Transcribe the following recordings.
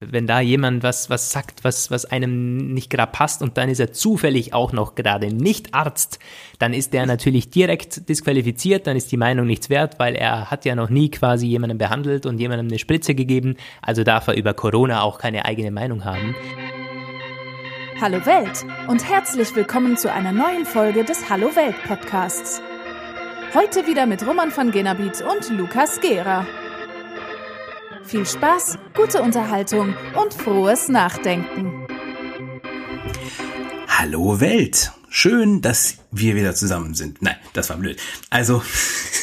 wenn da jemand was, was sagt, was, was einem nicht gerade passt und dann ist er zufällig auch noch gerade nicht Arzt, dann ist der natürlich direkt disqualifiziert, dann ist die Meinung nichts wert, weil er hat ja noch nie quasi jemanden behandelt und jemandem eine Spritze gegeben, also darf er über Corona auch keine eigene Meinung haben. Hallo Welt und herzlich willkommen zu einer neuen Folge des Hallo Welt Podcasts. Heute wieder mit Roman von Genabit und Lukas Gera. Viel Spaß, gute Unterhaltung und frohes Nachdenken. Hallo Welt. Schön, dass wir wieder zusammen sind. Nein, das war blöd. Also.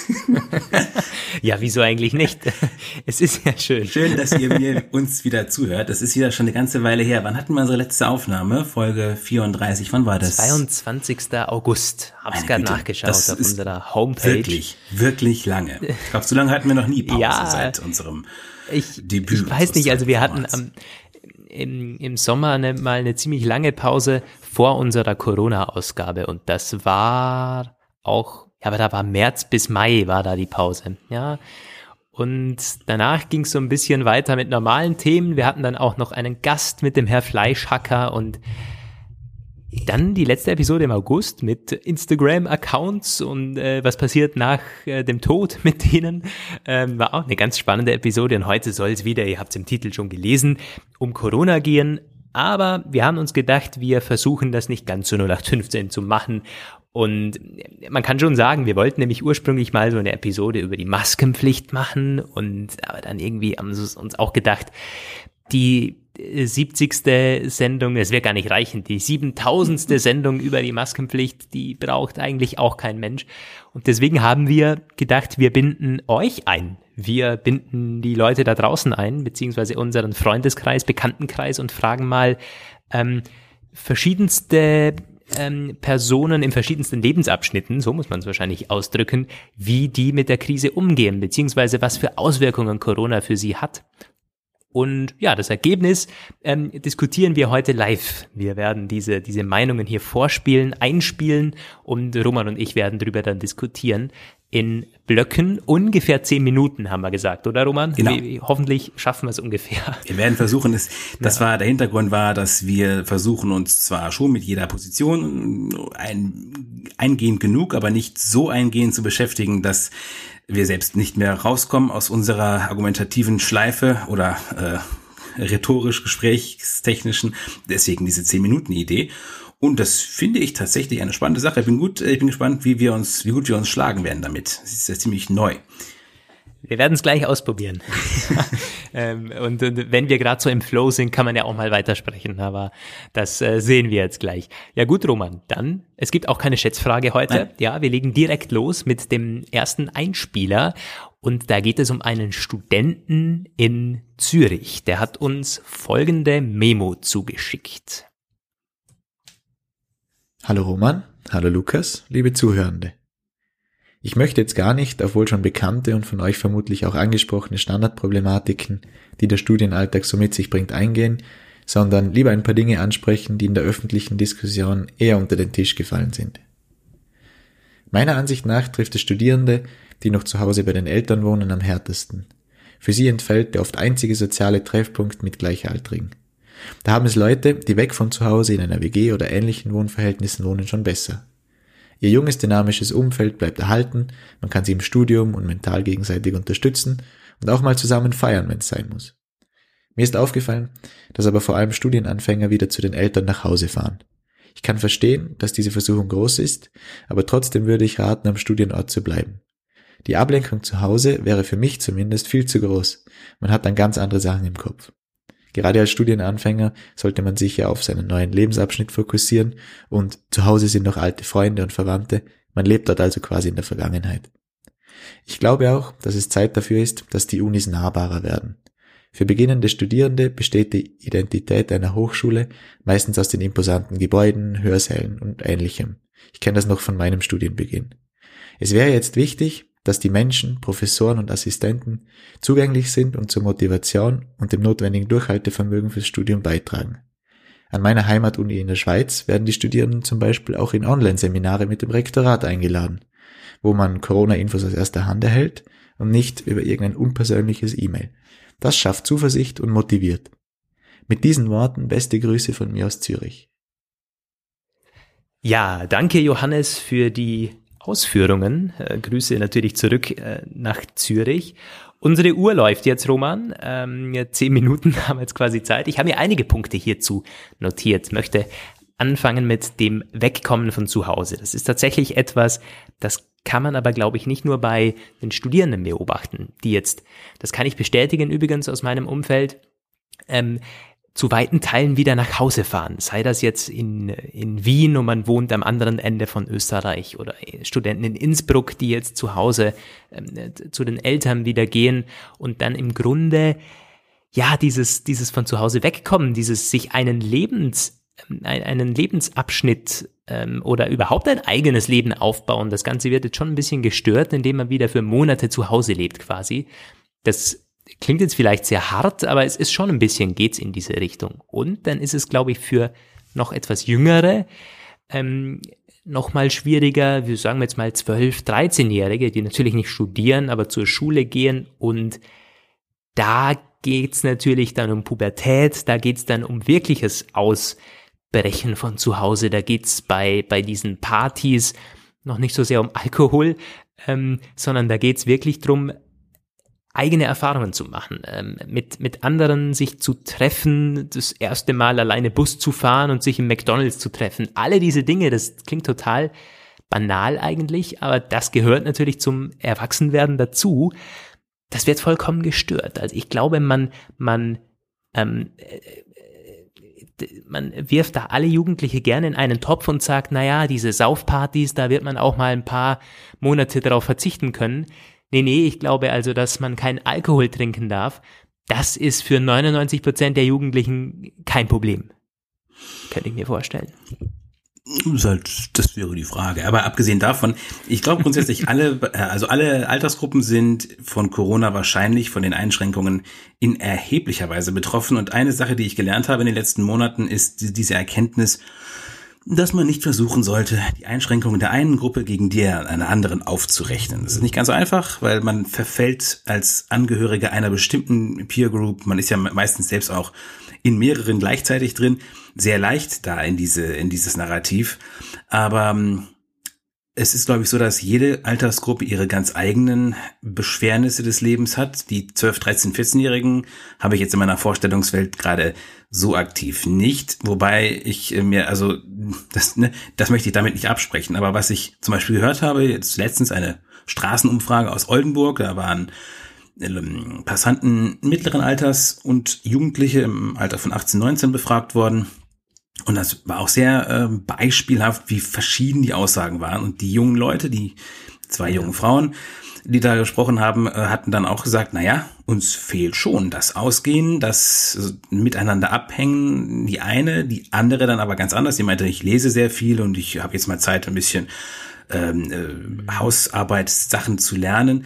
ja, wieso eigentlich nicht? Es ist ja schön. Schön, dass ihr mir uns wieder zuhört. Das ist wieder schon eine ganze Weile her. Wann hatten wir unsere letzte Aufnahme? Folge 34. Wann war das? 22. August. Hab's gerade nachgeschaut das auf unserer Homepage. Wirklich, wirklich lange. Ich glaube, so lange hatten wir noch nie Pause ja, seit unserem ich, Debüt. Ich weiß nicht, also wir hatten am, im, im Sommer eine, mal eine ziemlich lange Pause vor unserer Corona-Ausgabe und das war auch, ja, aber da war März bis Mai war da die Pause, ja. Und danach ging es so ein bisschen weiter mit normalen Themen. Wir hatten dann auch noch einen Gast mit dem Herr Fleischhacker und dann die letzte Episode im August mit Instagram-Accounts und äh, was passiert nach äh, dem Tod mit denen. Ähm, war auch eine ganz spannende Episode und heute soll es wieder, ihr habt es im Titel schon gelesen, um Corona gehen. Aber wir haben uns gedacht, wir versuchen das nicht ganz so 0815 zu machen. Und man kann schon sagen, wir wollten nämlich ursprünglich mal so eine Episode über die Maskenpflicht machen und aber dann irgendwie haben sie uns auch gedacht, die 70. Sendung, es wäre gar nicht reichend, die 7000. Sendung über die Maskenpflicht, die braucht eigentlich auch kein Mensch. Und deswegen haben wir gedacht, wir binden euch ein. Wir binden die Leute da draußen ein, beziehungsweise unseren Freundeskreis, Bekanntenkreis und fragen mal ähm, verschiedenste ähm, Personen in verschiedensten Lebensabschnitten, so muss man es wahrscheinlich ausdrücken, wie die mit der Krise umgehen, beziehungsweise was für Auswirkungen Corona für sie hat. Und ja, das Ergebnis ähm, diskutieren wir heute live. Wir werden diese, diese Meinungen hier vorspielen, einspielen und Roman und ich werden darüber dann diskutieren. In Blöcken ungefähr zehn Minuten, haben wir gesagt, oder Roman? Genau. Wir, hoffentlich schaffen wir es ungefähr. Wir werden versuchen, es, das ja. war, der Hintergrund war, dass wir versuchen uns zwar schon mit jeder Position ein, eingehend genug, aber nicht so eingehend zu beschäftigen, dass wir selbst nicht mehr rauskommen aus unserer argumentativen Schleife oder äh, rhetorisch gesprächstechnischen. Deswegen diese 10-Minuten-Idee. Und das finde ich tatsächlich eine spannende Sache. Ich bin gut, ich bin gespannt, wie wir uns, wie gut wir uns schlagen werden damit. Es ist ja ziemlich neu. Wir werden es gleich ausprobieren. ähm, und, und, wenn wir gerade so im Flow sind, kann man ja auch mal weitersprechen, aber das äh, sehen wir jetzt gleich. Ja gut, Roman, dann, es gibt auch keine Schätzfrage heute. Nein. Ja, wir legen direkt los mit dem ersten Einspieler und da geht es um einen Studenten in Zürich. Der hat uns folgende Memo zugeschickt. Hallo Roman, hallo Lukas, liebe Zuhörende. Ich möchte jetzt gar nicht auf wohl schon bekannte und von euch vermutlich auch angesprochene Standardproblematiken, die der Studienalltag so mit sich bringt, eingehen, sondern lieber ein paar Dinge ansprechen, die in der öffentlichen Diskussion eher unter den Tisch gefallen sind. Meiner Ansicht nach trifft es Studierende, die noch zu Hause bei den Eltern wohnen, am härtesten. Für sie entfällt der oft einzige soziale Treffpunkt mit Gleichaltrigen. Da haben es Leute, die weg von zu Hause in einer WG oder ähnlichen Wohnverhältnissen wohnen, schon besser. Ihr junges dynamisches Umfeld bleibt erhalten, man kann sie im Studium und mental gegenseitig unterstützen und auch mal zusammen feiern, wenn es sein muss. Mir ist aufgefallen, dass aber vor allem Studienanfänger wieder zu den Eltern nach Hause fahren. Ich kann verstehen, dass diese Versuchung groß ist, aber trotzdem würde ich raten, am Studienort zu bleiben. Die Ablenkung zu Hause wäre für mich zumindest viel zu groß. Man hat dann ganz andere Sachen im Kopf. Gerade als Studienanfänger sollte man sich ja auf seinen neuen Lebensabschnitt fokussieren und zu Hause sind noch alte Freunde und Verwandte, man lebt dort also quasi in der Vergangenheit. Ich glaube auch, dass es Zeit dafür ist, dass die Unis nahbarer werden. Für beginnende Studierende besteht die Identität einer Hochschule meistens aus den imposanten Gebäuden, Hörsälen und ähnlichem. Ich kenne das noch von meinem Studienbeginn. Es wäre jetzt wichtig, dass die Menschen, Professoren und Assistenten zugänglich sind und zur Motivation und dem notwendigen Durchhaltevermögen fürs Studium beitragen. An meiner Heimatuni in der Schweiz werden die Studierenden zum Beispiel auch in Online-Seminare mit dem Rektorat eingeladen, wo man Corona-Infos aus erster Hand erhält und nicht über irgendein unpersönliches E-Mail. Das schafft Zuversicht und motiviert. Mit diesen Worten beste Grüße von mir aus Zürich. Ja, danke Johannes für die Ausführungen. Äh, Grüße natürlich zurück äh, nach Zürich. Unsere Uhr läuft jetzt, Roman. Ähm, zehn Minuten haben wir jetzt quasi Zeit. Ich habe mir einige Punkte hierzu notiert, möchte anfangen mit dem Wegkommen von zu Hause. Das ist tatsächlich etwas, das kann man aber, glaube ich, nicht nur bei den Studierenden beobachten, die jetzt, das kann ich bestätigen übrigens aus meinem Umfeld, ähm, zu weiten Teilen wieder nach Hause fahren. Sei das jetzt in, in Wien und man wohnt am anderen Ende von Österreich oder Studenten in Innsbruck, die jetzt zu Hause äh, zu den Eltern wieder gehen und dann im Grunde ja dieses, dieses von zu Hause wegkommen, dieses sich einen Lebens, einen Lebensabschnitt ähm, oder überhaupt ein eigenes Leben aufbauen. Das Ganze wird jetzt schon ein bisschen gestört, indem man wieder für Monate zu Hause lebt quasi. Das klingt jetzt vielleicht sehr hart, aber es ist schon ein bisschen geht's in diese Richtung. Und dann ist es, glaube ich, für noch etwas Jüngere ähm, noch mal schwieriger. Wir sagen jetzt mal 12, 13-Jährige, die natürlich nicht studieren, aber zur Schule gehen und da geht's natürlich dann um Pubertät, da geht's dann um wirkliches Ausbrechen von zu Hause, da geht's bei, bei diesen Partys noch nicht so sehr um Alkohol, ähm, sondern da geht's wirklich drum eigene Erfahrungen zu machen, ähm, mit, mit anderen sich zu treffen, das erste Mal alleine Bus zu fahren und sich im McDonalds zu treffen. Alle diese Dinge, das klingt total banal eigentlich, aber das gehört natürlich zum Erwachsenwerden dazu. Das wird vollkommen gestört. Also ich glaube, man, man, ähm, äh, man wirft da alle Jugendliche gerne in einen Topf und sagt, na ja, diese Saufpartys, da wird man auch mal ein paar Monate darauf verzichten können. Nee, nee, ich glaube also, dass man keinen Alkohol trinken darf. Das ist für 99 Prozent der Jugendlichen kein Problem. Könnte ich mir vorstellen. Das, halt, das wäre die Frage. Aber abgesehen davon, ich glaube grundsätzlich alle, äh, also alle Altersgruppen sind von Corona wahrscheinlich von den Einschränkungen in erheblicher Weise betroffen. Und eine Sache, die ich gelernt habe in den letzten Monaten, ist diese Erkenntnis, dass man nicht versuchen sollte, die Einschränkungen der einen Gruppe gegen die einer anderen aufzurechnen. Das ist nicht ganz so einfach, weil man verfällt als Angehöriger einer bestimmten Peer Group, man ist ja meistens selbst auch in mehreren gleichzeitig drin, sehr leicht da in diese, in dieses Narrativ. Aber ähm, es ist, glaube ich, so, dass jede Altersgruppe ihre ganz eigenen Beschwernisse des Lebens hat. Die 12, 13, 14-Jährigen habe ich jetzt in meiner Vorstellungswelt gerade so aktiv nicht. Wobei ich äh, mir, also, das, ne, das möchte ich damit nicht absprechen. Aber was ich zum Beispiel gehört habe, jetzt letztens eine Straßenumfrage aus Oldenburg, da waren ähm, Passanten mittleren Alters und Jugendliche im Alter von 18, 19 befragt worden. Und das war auch sehr äh, beispielhaft, wie verschieden die Aussagen waren. Und die jungen Leute, die zwei jungen Frauen, die da gesprochen haben, äh, hatten dann auch gesagt, na ja, uns fehlt schon das Ausgehen, das Miteinander abhängen, die eine, die andere dann aber ganz anders. Die meinte, ich lese sehr viel und ich habe jetzt mal Zeit, ein bisschen ähm, äh, Hausarbeitssachen zu lernen.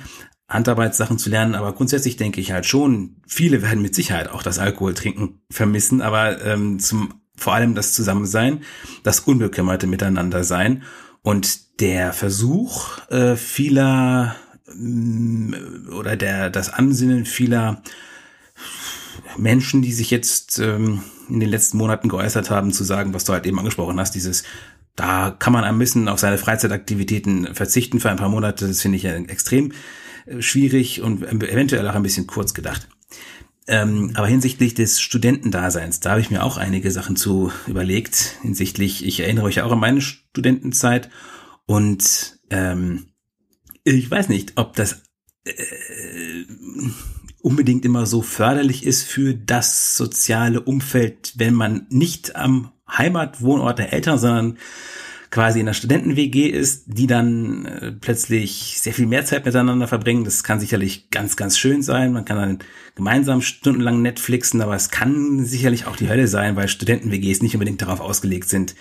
Handarbeitssachen zu lernen, aber grundsätzlich denke ich halt schon, viele werden mit Sicherheit auch das Alkoholtrinken vermissen, aber ähm, zum vor allem das Zusammensein, das unbekümmerte Miteinander sein und der Versuch äh, vieler mm, oder der das Ansinnen vieler Menschen, die sich jetzt ähm, in den letzten Monaten geäußert haben, zu sagen, was du halt eben angesprochen hast, dieses da kann man ein bisschen auf seine Freizeitaktivitäten verzichten für ein paar Monate, das finde ich extrem äh, schwierig und eventuell auch ein bisschen kurz gedacht. Ähm, aber hinsichtlich des Studentendaseins, da habe ich mir auch einige Sachen zu überlegt. Hinsichtlich, ich erinnere euch auch an meine Studentenzeit und ähm, ich weiß nicht, ob das äh, unbedingt immer so förderlich ist für das soziale Umfeld, wenn man nicht am Heimatwohnort der Eltern, sondern quasi in der Studenten-WG ist, die dann äh, plötzlich sehr viel mehr Zeit miteinander verbringen. Das kann sicherlich ganz, ganz schön sein. Man kann dann gemeinsam stundenlang Netflixen, aber es kann sicherlich auch die Hölle sein, weil Studenten-WGs nicht unbedingt darauf ausgelegt sind,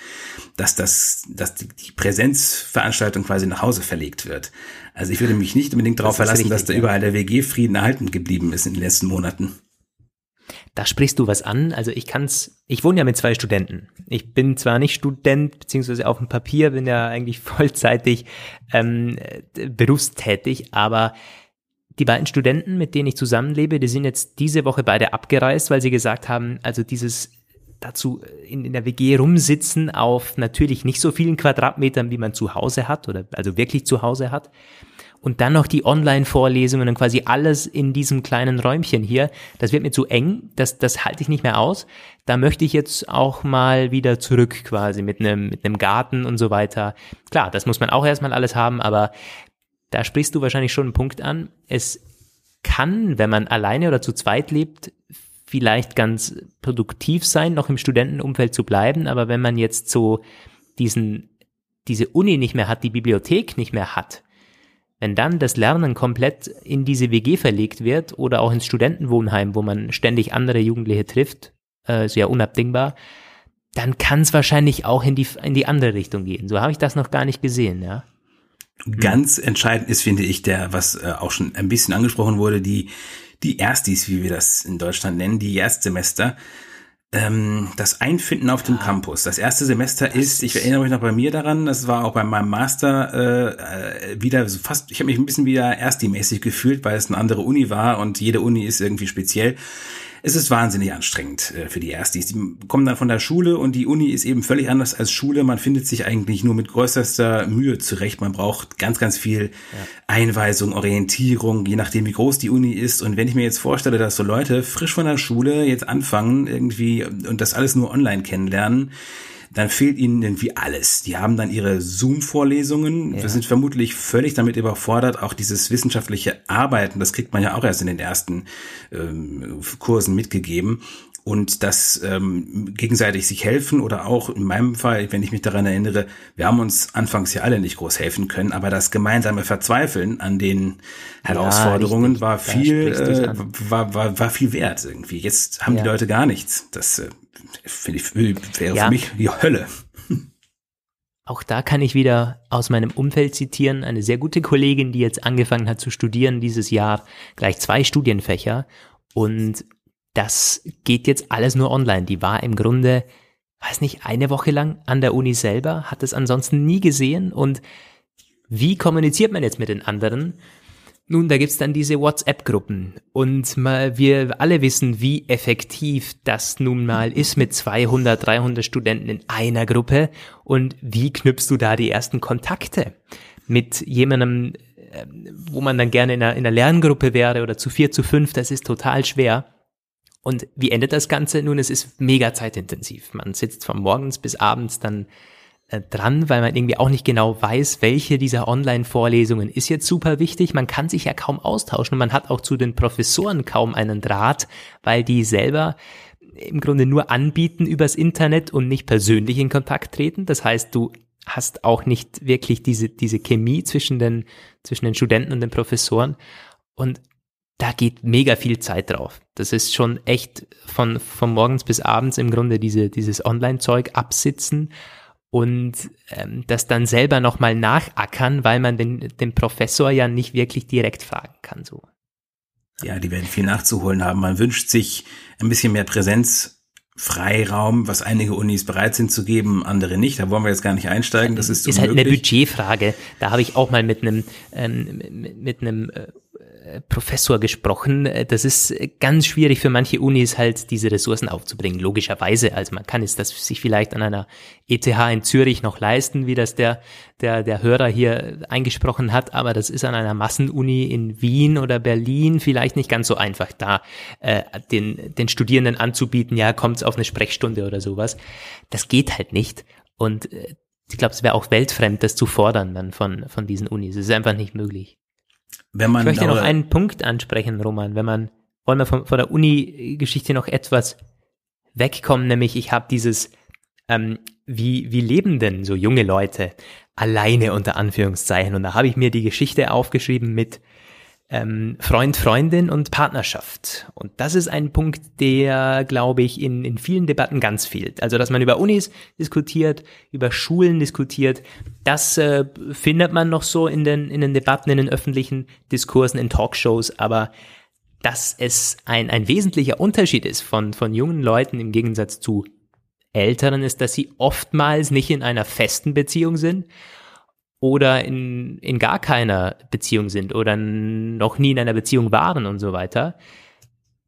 dass das, dass die, die Präsenzveranstaltung quasi nach Hause verlegt wird. Also ich würde mich nicht unbedingt darauf verlassen, richtig, dass da überall der WG-Frieden erhalten geblieben ist in den letzten Monaten. Da sprichst du was an. Also ich kann's, ich wohne ja mit zwei Studenten. Ich bin zwar nicht Student, beziehungsweise auf dem Papier, bin ja eigentlich vollzeitig ähm, berufstätig, aber die beiden Studenten, mit denen ich zusammenlebe, die sind jetzt diese Woche beide abgereist, weil sie gesagt haben, also dieses dazu in, in der WG rumsitzen auf natürlich nicht so vielen Quadratmetern, wie man zu Hause hat oder also wirklich zu Hause hat. Und dann noch die Online-Vorlesungen und quasi alles in diesem kleinen Räumchen hier. Das wird mir zu eng, das, das halte ich nicht mehr aus. Da möchte ich jetzt auch mal wieder zurück quasi mit einem, mit einem Garten und so weiter. Klar, das muss man auch erstmal alles haben, aber da sprichst du wahrscheinlich schon einen Punkt an. Es kann, wenn man alleine oder zu zweit lebt, vielleicht ganz produktiv sein, noch im Studentenumfeld zu bleiben, aber wenn man jetzt so diesen, diese Uni nicht mehr hat, die Bibliothek nicht mehr hat, wenn dann das Lernen komplett in diese WG verlegt wird oder auch ins Studentenwohnheim, wo man ständig andere Jugendliche trifft, äh, sehr unabdingbar, dann kann es wahrscheinlich auch in die, in die andere Richtung gehen. So habe ich das noch gar nicht gesehen, ja. Ganz entscheidend ist, finde ich, der, was äh, auch schon ein bisschen angesprochen wurde, die die Erstis, wie wir das in Deutschland nennen, die Erstsemester, ähm, das Einfinden auf dem ja. Campus. Das erste Semester das ist, ich erinnere mich noch bei mir daran, das war auch bei meinem Master äh, äh wieder so fast, ich habe mich ein bisschen wieder Ersti-mäßig gefühlt, weil es eine andere Uni war und jede Uni ist irgendwie speziell es ist wahnsinnig anstrengend äh, für die Erstis. Die kommen dann von der Schule und die Uni ist eben völlig anders als Schule. Man findet sich eigentlich nur mit größter Mühe zurecht. Man braucht ganz, ganz viel ja. Einweisung, Orientierung, je nachdem, wie groß die Uni ist. Und wenn ich mir jetzt vorstelle, dass so Leute frisch von der Schule jetzt anfangen irgendwie und das alles nur online kennenlernen, dann fehlt ihnen irgendwie alles. Die haben dann ihre Zoom-Vorlesungen, ja. sind vermutlich völlig damit überfordert, auch dieses wissenschaftliche Arbeiten, das kriegt man ja auch erst in den ersten ähm, Kursen mitgegeben und das ähm, gegenseitig sich helfen oder auch in meinem Fall, wenn ich mich daran erinnere, wir haben uns anfangs ja alle nicht groß helfen können, aber das gemeinsame Verzweifeln an den Herausforderungen ja, war viel äh, war, war war viel wert irgendwie. Jetzt haben ja. die Leute gar nichts. Das äh, finde ich wäre ja. für mich die Hölle. Auch da kann ich wieder aus meinem Umfeld zitieren, eine sehr gute Kollegin, die jetzt angefangen hat zu studieren dieses Jahr, gleich zwei Studienfächer und das geht jetzt alles nur online. Die war im Grunde, weiß nicht, eine Woche lang an der Uni selber, hat es ansonsten nie gesehen und wie kommuniziert man jetzt mit den anderen? Nun, da gibt's dann diese WhatsApp-Gruppen und mal, wir alle wissen, wie effektiv das nun mal ist mit 200, 300 Studenten in einer Gruppe und wie knüpfst du da die ersten Kontakte mit jemandem, ähm, wo man dann gerne in einer, in einer Lerngruppe wäre oder zu vier, zu fünf, das ist total schwer. Und wie endet das Ganze? Nun, es ist mega zeitintensiv. Man sitzt von morgens bis abends dann äh, dran, weil man irgendwie auch nicht genau weiß, welche dieser Online-Vorlesungen ist jetzt super wichtig. Man kann sich ja kaum austauschen und man hat auch zu den Professoren kaum einen Draht, weil die selber im Grunde nur anbieten übers Internet und nicht persönlich in Kontakt treten. Das heißt, du hast auch nicht wirklich diese, diese Chemie zwischen den, zwischen den Studenten und den Professoren. Und da geht mega viel Zeit drauf. Das ist schon echt von, von morgens bis abends im Grunde diese, dieses Online-Zeug absitzen und ähm, das dann selber nochmal nachackern, weil man den, den Professor ja nicht wirklich direkt fragen kann. So. Ja, die werden viel nachzuholen haben. Man wünscht sich ein bisschen mehr Präsenz. Freiraum, was einige Unis bereit sind zu geben, andere nicht. Da wollen wir jetzt gar nicht einsteigen. Das ist, ist halt eine Budgetfrage. Da habe ich auch mal mit einem ähm, mit einem äh, Professor gesprochen. Das ist ganz schwierig für manche Unis halt diese Ressourcen aufzubringen, logischerweise. Also man kann es das sich vielleicht an einer ETH in Zürich noch leisten, wie das der, der, der Hörer hier eingesprochen hat, aber das ist an einer Massenuni in Wien oder Berlin vielleicht nicht ganz so einfach, da äh, den, den Studierenden anzubieten, ja, kommt's auf eine Sprechstunde oder sowas. Das geht halt nicht. Und äh, ich glaube, es wäre auch weltfremd, das zu fordern dann von, von diesen Unis. Es ist einfach nicht möglich. Wenn man ich möchte noch einen Punkt ansprechen, Roman, wenn man, wollen wir von, von der Uni-Geschichte noch etwas wegkommen, nämlich ich habe dieses, ähm, wie, wie leben denn so junge Leute alleine unter Anführungszeichen? Und da habe ich mir die Geschichte aufgeschrieben mit ähm, Freund, Freundin und Partnerschaft. Und das ist ein Punkt, der, glaube ich, in, in vielen Debatten ganz fehlt. Also, dass man über Unis diskutiert, über Schulen diskutiert, das äh, findet man noch so in den, in den Debatten, in den öffentlichen Diskursen, in Talkshows, aber dass es ein, ein wesentlicher Unterschied ist von, von jungen Leuten im Gegensatz zu Älteren, ist, dass sie oftmals nicht in einer festen Beziehung sind oder in, in gar keiner Beziehung sind oder noch nie in einer Beziehung waren und so weiter.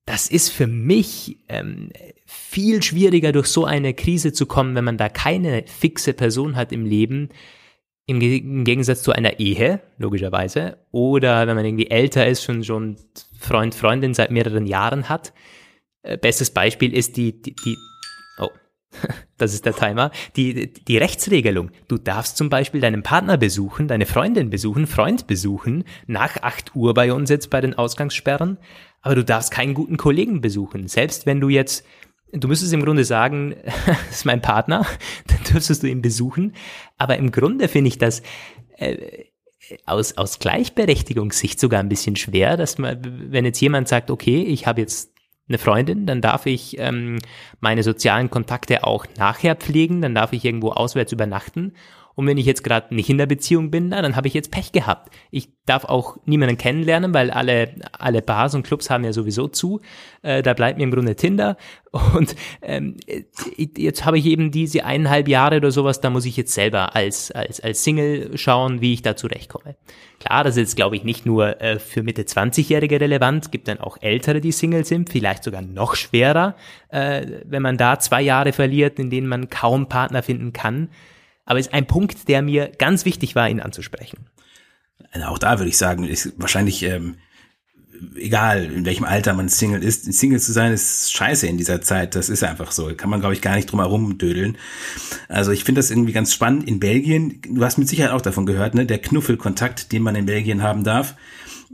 Das ist für mich ähm, viel schwieriger, durch so eine Krise zu kommen, wenn man da keine fixe Person hat im Leben, im, im Gegensatz zu einer Ehe, logischerweise, oder wenn man irgendwie älter ist, schon schon Freund, Freundin seit mehreren Jahren hat. Äh, bestes Beispiel ist die, die, die das ist der Timer, die, die Rechtsregelung. Du darfst zum Beispiel deinen Partner besuchen, deine Freundin besuchen, Freund besuchen, nach 8 Uhr bei uns jetzt bei den Ausgangssperren, aber du darfst keinen guten Kollegen besuchen. Selbst wenn du jetzt, du müsstest im Grunde sagen, das ist mein Partner, dann dürftest du ihn besuchen, aber im Grunde finde ich das äh, aus, aus Gleichberechtigungssicht sogar ein bisschen schwer, dass man, wenn jetzt jemand sagt, okay, ich habe jetzt eine Freundin, dann darf ich ähm, meine sozialen Kontakte auch nachher pflegen, dann darf ich irgendwo auswärts übernachten und wenn ich jetzt gerade nicht in der Beziehung bin, na, dann habe ich jetzt Pech gehabt. Ich darf auch niemanden kennenlernen, weil alle, alle Bars und Clubs haben ja sowieso zu. Äh, da bleibt mir im Grunde Tinder. Und ähm, jetzt habe ich eben diese eineinhalb Jahre oder sowas, da muss ich jetzt selber als, als, als Single schauen, wie ich da zurechtkomme. Klar, das ist jetzt, glaube ich, nicht nur äh, für Mitte 20-Jährige relevant, gibt dann auch Ältere, die Single sind, vielleicht sogar noch schwerer, äh, wenn man da zwei Jahre verliert, in denen man kaum Partner finden kann aber ist ein Punkt, der mir ganz wichtig war, ihn anzusprechen. Auch da würde ich sagen, ist wahrscheinlich ähm, egal, in welchem Alter man Single ist. Single zu sein ist scheiße in dieser Zeit. Das ist einfach so. Kann man, glaube ich, gar nicht drum herum dödeln. Also ich finde das irgendwie ganz spannend. In Belgien, du hast mit Sicherheit auch davon gehört, ne? Der Knuffelkontakt, den man in Belgien haben darf.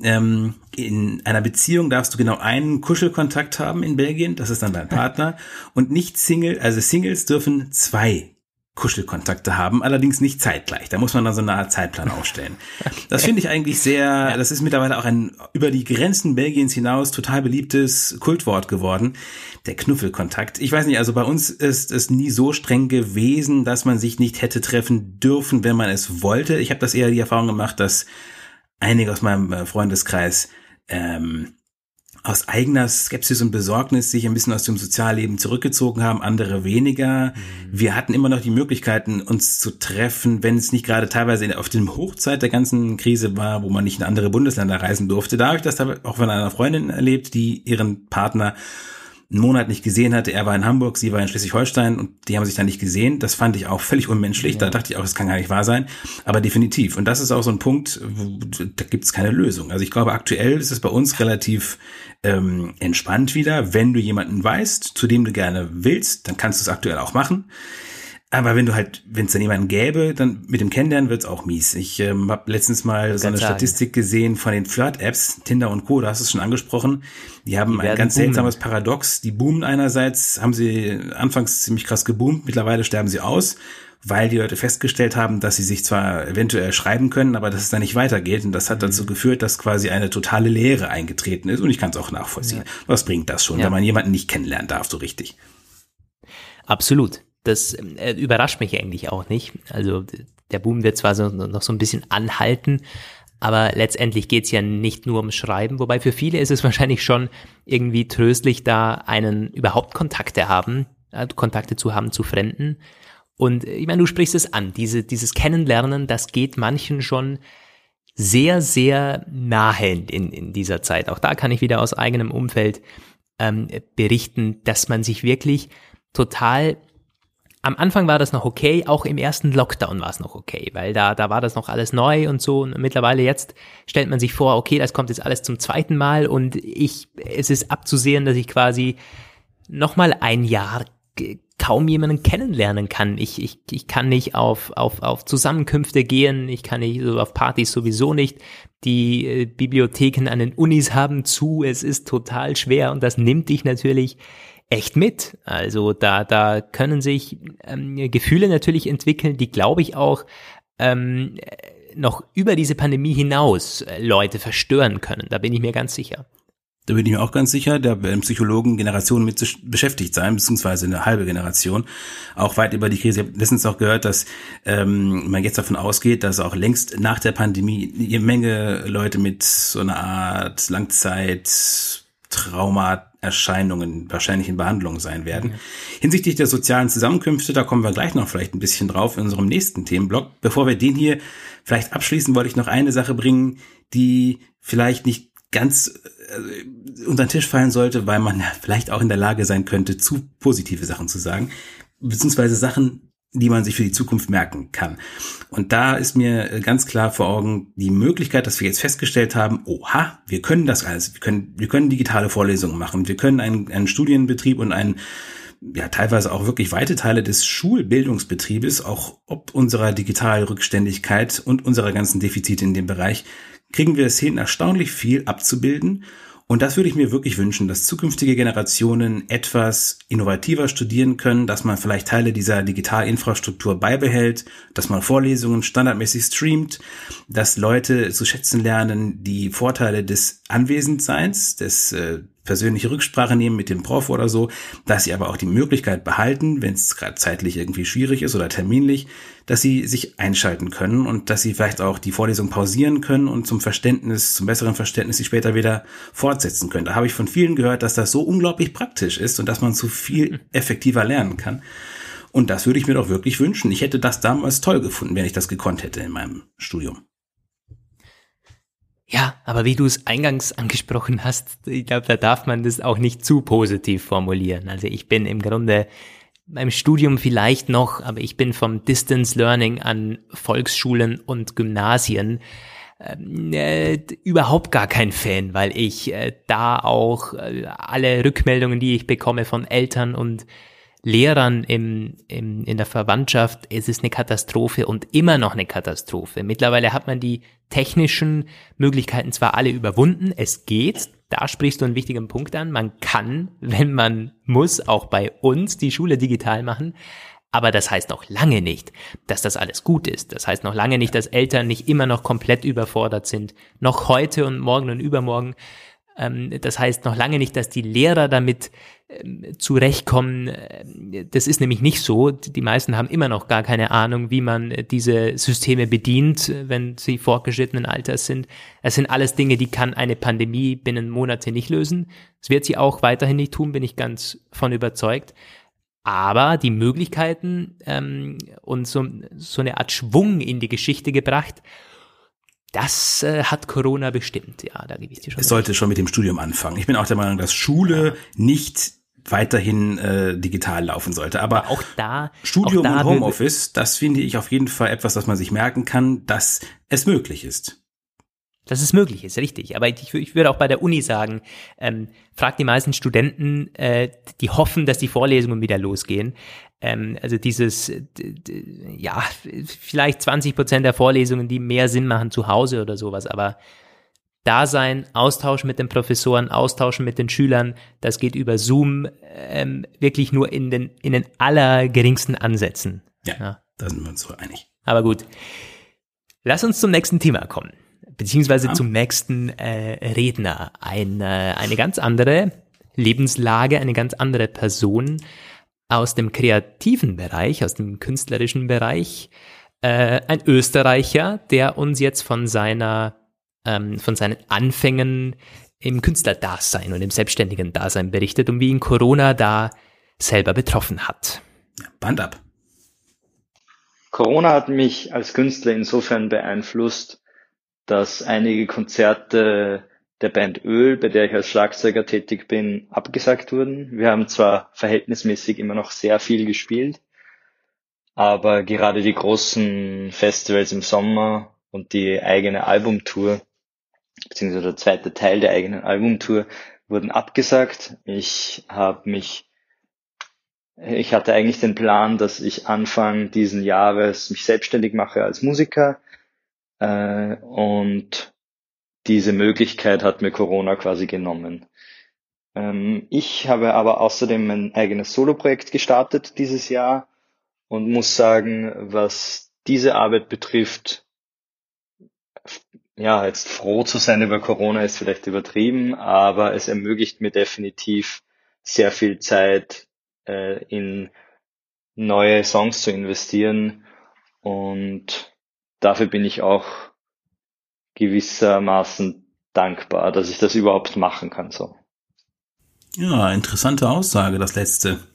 Ähm, in einer Beziehung darfst du genau einen Kuschelkontakt haben in Belgien, das ist dann dein Partner. Und nicht Single, also Singles dürfen zwei Kuschelkontakte haben, allerdings nicht zeitgleich. Da muss man dann so eine Art Zeitplan aufstellen. Das finde ich eigentlich sehr, das ist mittlerweile auch ein über die Grenzen Belgiens hinaus total beliebtes Kultwort geworden. Der Knuffelkontakt. Ich weiß nicht, also bei uns ist es nie so streng gewesen, dass man sich nicht hätte treffen dürfen, wenn man es wollte. Ich habe das eher die Erfahrung gemacht, dass einige aus meinem äh, Freundeskreis ähm, aus eigener Skepsis und Besorgnis sich ein bisschen aus dem Sozialleben zurückgezogen haben, andere weniger. Mhm. Wir hatten immer noch die Möglichkeiten, uns zu treffen, wenn es nicht gerade teilweise auf dem Hochzeit der ganzen Krise war, wo man nicht in andere Bundesländer reisen durfte. Da habe ich das auch von einer Freundin erlebt, die ihren Partner einen Monat nicht gesehen hatte. Er war in Hamburg, sie war in Schleswig-Holstein und die haben sich dann nicht gesehen. Das fand ich auch völlig unmenschlich. Ja. Da dachte ich auch, das kann gar nicht wahr sein. Aber definitiv. Und das ist auch so ein Punkt, wo, da gibt es keine Lösung. Also ich glaube, aktuell ist es bei uns relativ ähm, entspannt wieder. Wenn du jemanden weißt, zu dem du gerne willst, dann kannst du es aktuell auch machen. Aber wenn du halt, wenn es dann jemanden gäbe, dann mit dem Kennenlernen wird's auch mies. Ich ähm, habe letztens mal so eine sagen. Statistik gesehen von den Flirt-Apps, Tinder und Co., da hast du es schon angesprochen. Die haben die ein ganz boomen. seltsames Paradox. Die boomen einerseits, haben sie anfangs ziemlich krass geboomt, mittlerweile sterben sie aus, weil die Leute festgestellt haben, dass sie sich zwar eventuell schreiben können, aber dass es da nicht weitergeht. Und das hat dazu mhm. geführt, dass quasi eine totale Leere eingetreten ist. Und ich kann es auch nachvollziehen. Ja. Was bringt das schon, ja. wenn man jemanden nicht kennenlernen darf, so richtig? Absolut das äh, überrascht mich eigentlich auch nicht. Also der Boom wird zwar so, noch so ein bisschen anhalten, aber letztendlich geht's ja nicht nur ums Schreiben, wobei für viele ist es wahrscheinlich schon irgendwie tröstlich, da einen überhaupt Kontakte haben, äh, Kontakte zu haben zu Fremden. Und ich meine, du sprichst es an, diese, dieses Kennenlernen, das geht manchen schon sehr, sehr nahe in, in dieser Zeit. Auch da kann ich wieder aus eigenem Umfeld ähm, berichten, dass man sich wirklich total am Anfang war das noch okay, auch im ersten Lockdown war es noch okay, weil da, da war das noch alles neu und so. Und mittlerweile jetzt stellt man sich vor, okay, das kommt jetzt alles zum zweiten Mal und ich, es ist abzusehen, dass ich quasi nochmal ein Jahr kaum jemanden kennenlernen kann. Ich, ich, ich kann nicht auf, auf, auf Zusammenkünfte gehen, ich kann nicht so auf Partys sowieso nicht. Die äh, Bibliotheken an den Unis haben zu, es ist total schwer und das nimmt dich natürlich echt mit. Also da, da können sich ähm, Gefühle natürlich entwickeln, die glaube ich auch ähm, noch über diese Pandemie hinaus äh, Leute verstören können. Da bin ich mir ganz sicher. Da bin ich mir auch ganz sicher, da werden Psychologen Generationen mit beschäftigt sein, beziehungsweise eine halbe Generation, auch weit über die Krise. Ich habe letztens auch gehört, dass ähm, man jetzt davon ausgeht, dass auch längst nach der Pandemie eine Menge Leute mit so einer Art Langzeit Trauma, Erscheinungen wahrscheinlich in Behandlung sein werden. Hinsichtlich der sozialen Zusammenkünfte, da kommen wir gleich noch vielleicht ein bisschen drauf in unserem nächsten Themenblock. Bevor wir den hier vielleicht abschließen, wollte ich noch eine Sache bringen, die vielleicht nicht ganz äh, unter den Tisch fallen sollte, weil man ja vielleicht auch in der Lage sein könnte, zu positive Sachen zu sagen, beziehungsweise Sachen, die man sich für die Zukunft merken kann. Und da ist mir äh, ganz klar vor Augen die Möglichkeit, dass wir jetzt festgestellt haben, oha, wir können das alles, wir können, wir können digitale Vorlesungen machen, wir können einen, einen Studienbetrieb und einen ja teilweise auch wirklich weite Teile des Schulbildungsbetriebes, auch ob unserer Digitalrückständigkeit und unserer ganzen Defizite in dem Bereich, kriegen wir es hin, erstaunlich viel abzubilden und das würde ich mir wirklich wünschen, dass zukünftige Generationen etwas innovativer studieren können, dass man vielleicht Teile dieser Digitalinfrastruktur beibehält, dass man Vorlesungen standardmäßig streamt, dass Leute zu schätzen lernen die Vorteile des Anwesendseins, des äh, persönliche Rücksprache nehmen mit dem Prof oder so, dass sie aber auch die Möglichkeit behalten, wenn es gerade zeitlich irgendwie schwierig ist oder terminlich, dass sie sich einschalten können und dass sie vielleicht auch die Vorlesung pausieren können und zum Verständnis, zum besseren Verständnis sie später wieder fortsetzen können. Da habe ich von vielen gehört, dass das so unglaublich praktisch ist und dass man zu viel effektiver lernen kann. Und das würde ich mir doch wirklich wünschen. Ich hätte das damals toll gefunden, wenn ich das gekonnt hätte in meinem Studium. Ja, aber wie du es eingangs angesprochen hast, ich glaube, da darf man das auch nicht zu positiv formulieren. Also ich bin im Grunde beim Studium vielleicht noch, aber ich bin vom Distance Learning an Volksschulen und Gymnasien äh, überhaupt gar kein Fan, weil ich äh, da auch äh, alle Rückmeldungen, die ich bekomme von Eltern und Lehrern im, im, in der Verwandtschaft, es ist eine Katastrophe und immer noch eine Katastrophe. Mittlerweile hat man die technischen Möglichkeiten zwar alle überwunden, es geht, da sprichst du einen wichtigen Punkt an, man kann, wenn man muss, auch bei uns die Schule digital machen, aber das heißt noch lange nicht, dass das alles gut ist. Das heißt noch lange nicht, dass Eltern nicht immer noch komplett überfordert sind, noch heute und morgen und übermorgen. Ähm, das heißt noch lange nicht, dass die Lehrer damit ähm, zurechtkommen. Das ist nämlich nicht so. Die meisten haben immer noch gar keine Ahnung, wie man diese Systeme bedient, wenn sie fortgeschrittenen Alters sind. Es sind alles Dinge, die kann eine Pandemie binnen Monate nicht lösen. Das wird sie auch weiterhin nicht tun, bin ich ganz von überzeugt. Aber die Möglichkeiten ähm, und so, so eine Art Schwung in die Geschichte gebracht das äh, hat Corona bestimmt, ja, da gebe ich dir schon. Es sollte schon mit dem Studium anfangen. Ich bin auch der Meinung, dass Schule ja. nicht weiterhin äh, digital laufen sollte. Aber auch da Studium auch da und Homeoffice, das finde ich auf jeden Fall etwas, was man sich merken kann, dass es möglich ist. Dass es möglich ist, richtig. Aber ich, ich würde auch bei der Uni sagen, ähm, frag die meisten Studenten, äh, die hoffen, dass die Vorlesungen wieder losgehen. Ähm, also dieses, ja, vielleicht 20 Prozent der Vorlesungen, die mehr Sinn machen zu Hause oder sowas, aber da sein, austauschen mit den Professoren, austauschen mit den Schülern, das geht über Zoom ähm, wirklich nur in den, in den allergeringsten Ansätzen. Ja, ja, da sind wir uns so einig. Aber gut. Lass uns zum nächsten Thema kommen beziehungsweise ja. zum nächsten äh, Redner. Ein, äh, eine ganz andere Lebenslage, eine ganz andere Person aus dem kreativen Bereich, aus dem künstlerischen Bereich. Äh, ein Österreicher, der uns jetzt von seiner, ähm, von seinen Anfängen im Künstlerdasein und im selbstständigen Dasein berichtet und wie ihn Corona da selber betroffen hat. Band ab. Corona hat mich als Künstler insofern beeinflusst, dass einige Konzerte der Band Öl, bei der ich als Schlagzeuger tätig bin, abgesagt wurden. Wir haben zwar verhältnismäßig immer noch sehr viel gespielt, aber gerade die großen Festivals im Sommer und die eigene Albumtour, beziehungsweise der zweite Teil der eigenen Albumtour, wurden abgesagt. Ich habe mich, ich hatte eigentlich den Plan, dass ich Anfang diesen Jahres mich selbstständig mache als Musiker äh, und diese Möglichkeit hat mir Corona quasi genommen. Ähm, ich habe aber außerdem mein eigenes Soloprojekt gestartet dieses Jahr und muss sagen, was diese Arbeit betrifft, ja, jetzt froh zu sein über Corona ist vielleicht übertrieben, aber es ermöglicht mir definitiv sehr viel Zeit äh, in neue Songs zu investieren und dafür bin ich auch gewissermaßen dankbar, dass ich das überhaupt machen kann. So. Ja, interessante Aussage, das letzte.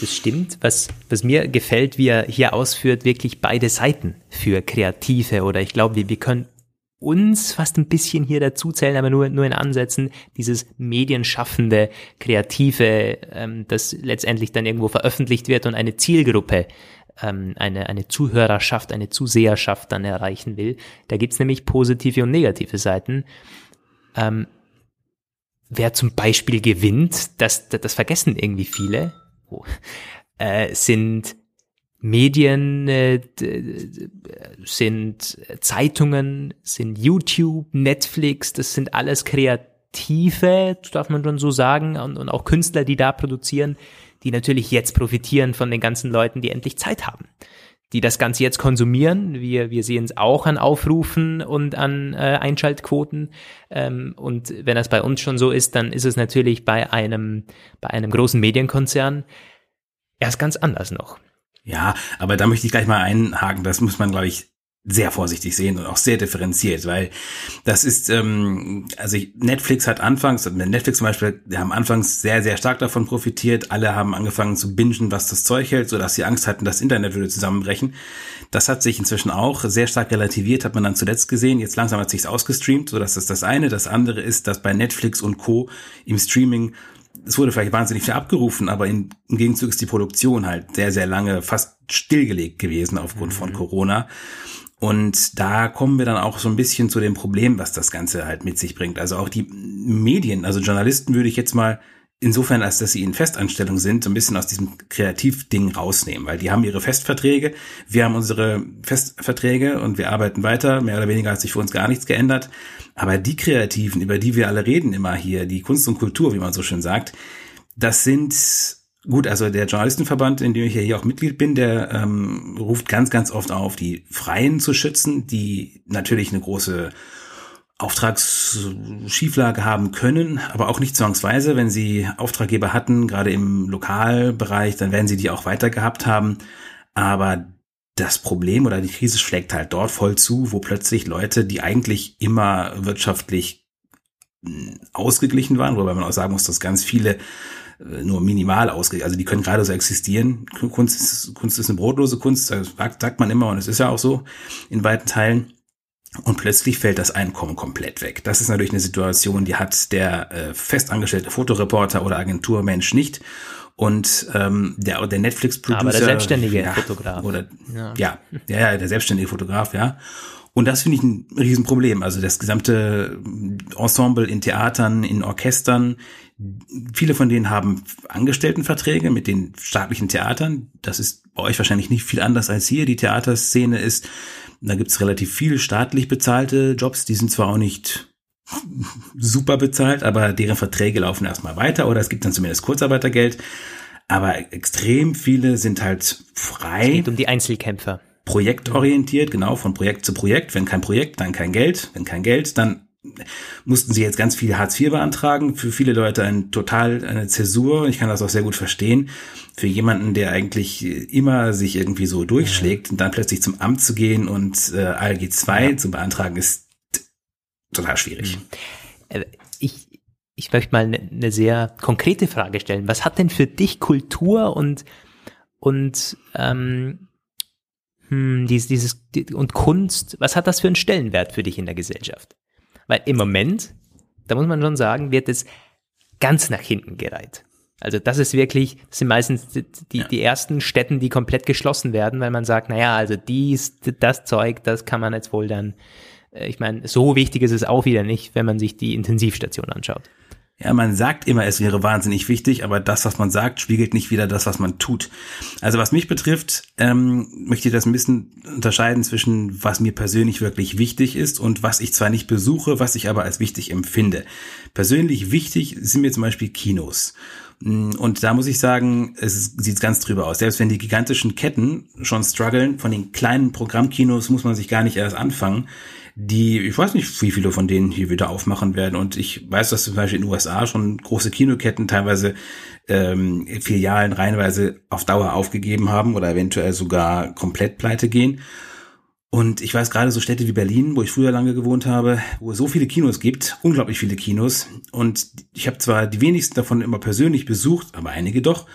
Das stimmt. Was, was mir gefällt, wie er hier ausführt, wirklich beide Seiten für Kreative oder ich glaube, wir, wir können uns fast ein bisschen hier dazu zählen, aber nur, nur in Ansätzen, dieses medienschaffende, kreative, ähm, das letztendlich dann irgendwo veröffentlicht wird und eine Zielgruppe, ähm, eine, eine Zuhörerschaft, eine Zuseherschaft dann erreichen will. Da gibt's nämlich positive und negative Seiten. Ähm, wer zum Beispiel gewinnt, das, das, das vergessen irgendwie viele, oh, äh, sind Medien, äh, sind Zeitungen, sind YouTube, Netflix, das sind alles Kreative, darf man schon so sagen, und, und auch Künstler, die da produzieren, die natürlich jetzt profitieren von den ganzen Leuten, die endlich Zeit haben die das Ganze jetzt konsumieren. Wir, wir sehen es auch an Aufrufen und an äh, Einschaltquoten. Ähm, und wenn das bei uns schon so ist, dann ist es natürlich bei einem, bei einem großen Medienkonzern erst ganz anders noch. Ja, aber da möchte ich gleich mal einhaken. Das muss man, glaube ich, sehr vorsichtig sehen und auch sehr differenziert, weil das ist, ähm, also Netflix hat anfangs, Netflix zum Beispiel, die haben anfangs sehr, sehr stark davon profitiert. Alle haben angefangen zu bingen, was das Zeug hält, sodass sie Angst hatten, das Internet würde zusammenbrechen. Das hat sich inzwischen auch sehr stark relativiert, hat man dann zuletzt gesehen. Jetzt langsam hat sich's ausgestreamt, so dass das das eine. Das andere ist, dass bei Netflix und Co. im Streaming es wurde vielleicht wahnsinnig viel abgerufen, aber in, im Gegenzug ist die Produktion halt sehr, sehr lange fast stillgelegt gewesen aufgrund mhm. von Corona. Und da kommen wir dann auch so ein bisschen zu dem Problem, was das Ganze halt mit sich bringt. Also auch die Medien, also Journalisten würde ich jetzt mal insofern, als dass sie in Festanstellung sind, so ein bisschen aus diesem Kreativding rausnehmen, weil die haben ihre Festverträge, wir haben unsere Festverträge und wir arbeiten weiter, mehr oder weniger hat sich für uns gar nichts geändert. Aber die Kreativen, über die wir alle reden immer hier, die Kunst und Kultur, wie man so schön sagt, das sind Gut, also der Journalistenverband, in dem ich ja hier auch Mitglied bin, der ähm, ruft ganz, ganz oft auf, die Freien zu schützen, die natürlich eine große Auftragsschieflage haben können, aber auch nicht zwangsweise. Wenn sie Auftraggeber hatten, gerade im Lokalbereich, dann werden sie die auch weiter gehabt haben. Aber das Problem oder die Krise schlägt halt dort voll zu, wo plötzlich Leute, die eigentlich immer wirtschaftlich hm, ausgeglichen waren, wobei man auch sagen muss, dass ganz viele nur minimal ausgeglichen, also die können gerade so existieren. Kunst ist, Kunst ist eine brotlose Kunst, das sagt man immer und es ist ja auch so in weiten Teilen. Und plötzlich fällt das Einkommen komplett weg. Das ist natürlich eine Situation, die hat der äh, festangestellte Fotoreporter oder Agenturmensch nicht. Und ähm, der, der Netflix-Producer. Aber der selbstständige ja, Fotograf. Oder, ja. ja, ja, ja, der selbstständige Fotograf, ja. Und das finde ich ein Riesenproblem. Also das gesamte Ensemble in Theatern, in Orchestern, viele von denen haben Angestelltenverträge mit den staatlichen Theatern. Das ist bei euch wahrscheinlich nicht viel anders als hier. Die Theaterszene ist, da gibt's relativ viele staatlich bezahlte Jobs, die sind zwar auch nicht super bezahlt, aber deren Verträge laufen erstmal weiter oder es gibt dann zumindest Kurzarbeitergeld. Aber extrem viele sind halt frei. Es geht um die Einzelkämpfer. Projektorientiert, genau, von Projekt zu Projekt. Wenn kein Projekt, dann kein Geld. Wenn kein Geld, dann mussten sie jetzt ganz viel Hartz IV beantragen. Für viele Leute ein total eine Zäsur. Ich kann das auch sehr gut verstehen. Für jemanden, der eigentlich immer sich irgendwie so durchschlägt und dann plötzlich zum Amt zu gehen und äh, ALG 2 ja. zu beantragen, ist total schwierig. Mhm. Äh, ich, ich möchte mal eine ne sehr konkrete Frage stellen. Was hat denn für dich Kultur und, und ähm, hm, dieses, dieses und Kunst, was hat das für einen Stellenwert für dich in der Gesellschaft? Weil im Moment, da muss man schon sagen, wird es ganz nach hinten gereiht. Also das ist wirklich, das sind meistens die, die, ja. die ersten Städten, die komplett geschlossen werden, weil man sagt, naja, also dies, das Zeug, das kann man jetzt wohl dann, äh, ich meine, so wichtig ist es auch wieder nicht, wenn man sich die Intensivstation anschaut. Ja, man sagt immer, es wäre wahnsinnig wichtig, aber das, was man sagt, spiegelt nicht wieder das, was man tut. Also was mich betrifft, ähm, möchte ich das ein bisschen unterscheiden zwischen, was mir persönlich wirklich wichtig ist und was ich zwar nicht besuche, was ich aber als wichtig empfinde. Persönlich wichtig sind mir zum Beispiel Kinos. Und da muss ich sagen, es sieht ganz drüber aus. Selbst wenn die gigantischen Ketten schon strugglen, von den kleinen Programmkinos muss man sich gar nicht erst anfangen die, ich weiß nicht, wie viele von denen hier wieder aufmachen werden. Und ich weiß, dass zum Beispiel in den USA schon große Kinoketten teilweise ähm, Filialen reihenweise auf Dauer aufgegeben haben oder eventuell sogar komplett pleite gehen. Und ich weiß gerade so Städte wie Berlin, wo ich früher lange gewohnt habe, wo es so viele Kinos gibt, unglaublich viele Kinos. Und ich habe zwar die wenigsten davon immer persönlich besucht, aber einige doch.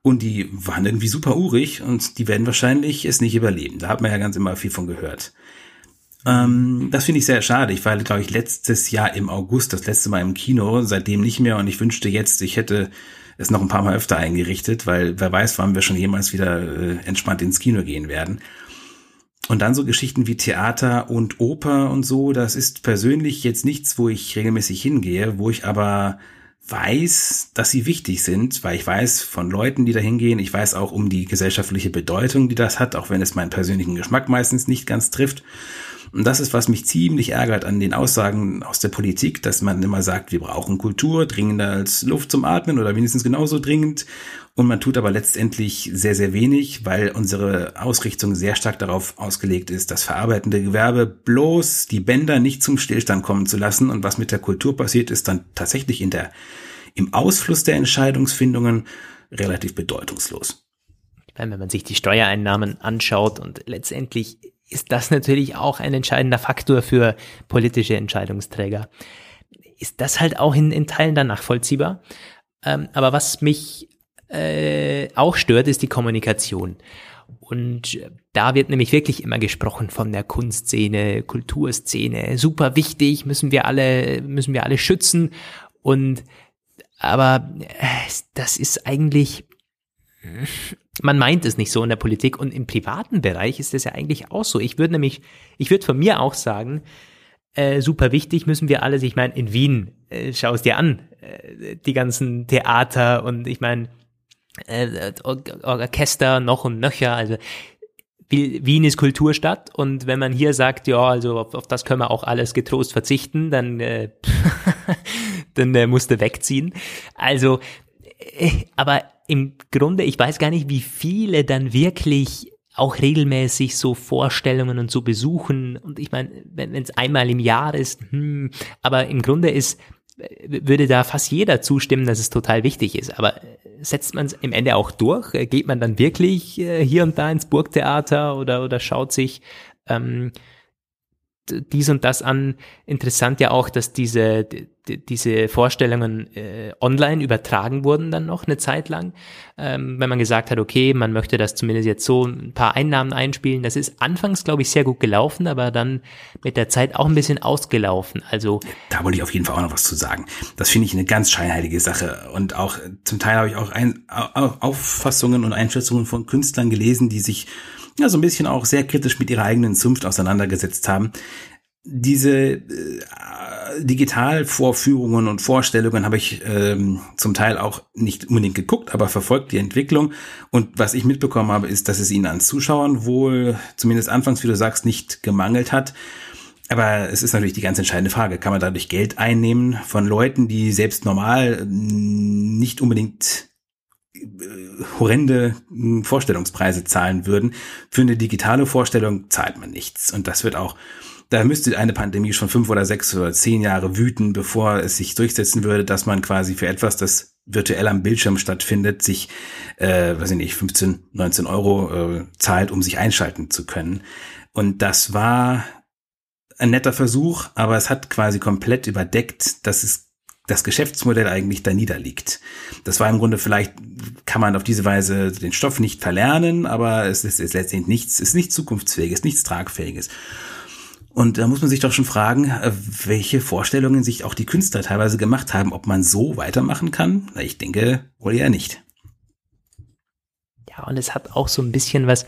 Und die waren irgendwie super urig und die werden wahrscheinlich es nicht überleben. Da hat man ja ganz immer viel von gehört. Ähm, das finde ich sehr schade. Ich war, glaube ich, letztes Jahr im August das letzte Mal im Kino, seitdem nicht mehr. Und ich wünschte jetzt, ich hätte es noch ein paar Mal öfter eingerichtet, weil wer weiß, wann wir schon jemals wieder äh, entspannt ins Kino gehen werden. Und dann so Geschichten wie Theater und Oper und so, das ist persönlich jetzt nichts, wo ich regelmäßig hingehe, wo ich aber weiß, dass sie wichtig sind, weil ich weiß von Leuten, die da hingehen, ich weiß auch um die gesellschaftliche Bedeutung, die das hat, auch wenn es meinen persönlichen Geschmack meistens nicht ganz trifft. Und das ist, was mich ziemlich ärgert an den Aussagen aus der Politik, dass man immer sagt, wir brauchen Kultur dringender als Luft zum Atmen oder wenigstens genauso dringend. Und man tut aber letztendlich sehr, sehr wenig, weil unsere Ausrichtung sehr stark darauf ausgelegt ist, das verarbeitende Gewerbe bloß die Bänder nicht zum Stillstand kommen zu lassen. Und was mit der Kultur passiert, ist dann tatsächlich in der, im Ausfluss der Entscheidungsfindungen relativ bedeutungslos. Wenn man sich die Steuereinnahmen anschaut und letztendlich ist das natürlich auch ein entscheidender Faktor für politische Entscheidungsträger. Ist das halt auch in, in Teilen dann nachvollziehbar? Ähm, aber was mich äh, auch stört, ist die Kommunikation. Und da wird nämlich wirklich immer gesprochen von der Kunstszene, Kulturszene. Super wichtig, müssen wir alle, müssen wir alle schützen. Und aber äh, das ist eigentlich, man meint es nicht so in der Politik und im privaten Bereich ist es ja eigentlich auch so. Ich würde nämlich, ich würde von mir auch sagen, äh, super wichtig müssen wir alles, ich meine, in Wien, äh, schau es dir an, äh, die ganzen Theater und ich meine, äh, Orchester noch und nöcher, also Wien ist Kulturstadt und wenn man hier sagt, ja, also auf, auf das können wir auch alles getrost verzichten, dann, äh, dann äh, musste wegziehen. Also, äh, aber im Grunde, ich weiß gar nicht, wie viele dann wirklich auch regelmäßig so Vorstellungen und so besuchen. Und ich meine, wenn es einmal im Jahr ist, hm, aber im Grunde ist würde da fast jeder zustimmen, dass es total wichtig ist. Aber setzt man es im Ende auch durch? Geht man dann wirklich äh, hier und da ins Burgtheater oder, oder schaut sich ähm, dies und das an. Interessant ja auch, dass diese, die, diese Vorstellungen äh, online übertragen wurden dann noch eine Zeit lang. Ähm, wenn man gesagt hat, okay, man möchte das zumindest jetzt so ein paar Einnahmen einspielen. Das ist anfangs, glaube ich, sehr gut gelaufen, aber dann mit der Zeit auch ein bisschen ausgelaufen. Also da wollte ich auf jeden Fall auch noch was zu sagen. Das finde ich eine ganz scheinheilige Sache. Und auch zum Teil habe ich auch ein, Auffassungen und Einschätzungen von Künstlern gelesen, die sich ja so ein bisschen auch sehr kritisch mit ihrer eigenen Zunft auseinandergesetzt haben. Diese äh, Digitalvorführungen und Vorstellungen habe ich ähm, zum Teil auch nicht unbedingt geguckt, aber verfolgt die Entwicklung. Und was ich mitbekommen habe, ist, dass es ihnen an Zuschauern wohl, zumindest anfangs, wie du sagst, nicht gemangelt hat. Aber es ist natürlich die ganz entscheidende Frage. Kann man dadurch Geld einnehmen von Leuten, die selbst normal nicht unbedingt horrende hm, Vorstellungspreise zahlen würden. Für eine digitale Vorstellung zahlt man nichts. Und das wird auch, da müsste eine Pandemie schon fünf oder sechs oder zehn Jahre wüten, bevor es sich durchsetzen würde, dass man quasi für etwas, das virtuell am Bildschirm stattfindet, sich, äh, weiß ich nicht, 15, 19 Euro äh, zahlt, um sich einschalten zu können. Und das war ein netter Versuch, aber es hat quasi komplett überdeckt, dass es das Geschäftsmodell eigentlich da niederliegt. Das war im Grunde vielleicht, kann man auf diese Weise den Stoff nicht verlernen, aber es ist, ist letztendlich nichts, ist nichts zukunftsfähiges, nichts tragfähiges. Und da muss man sich doch schon fragen, welche Vorstellungen sich auch die Künstler teilweise gemacht haben, ob man so weitermachen kann. Ich denke wohl eher nicht. Ja, und es hat auch so ein bisschen was,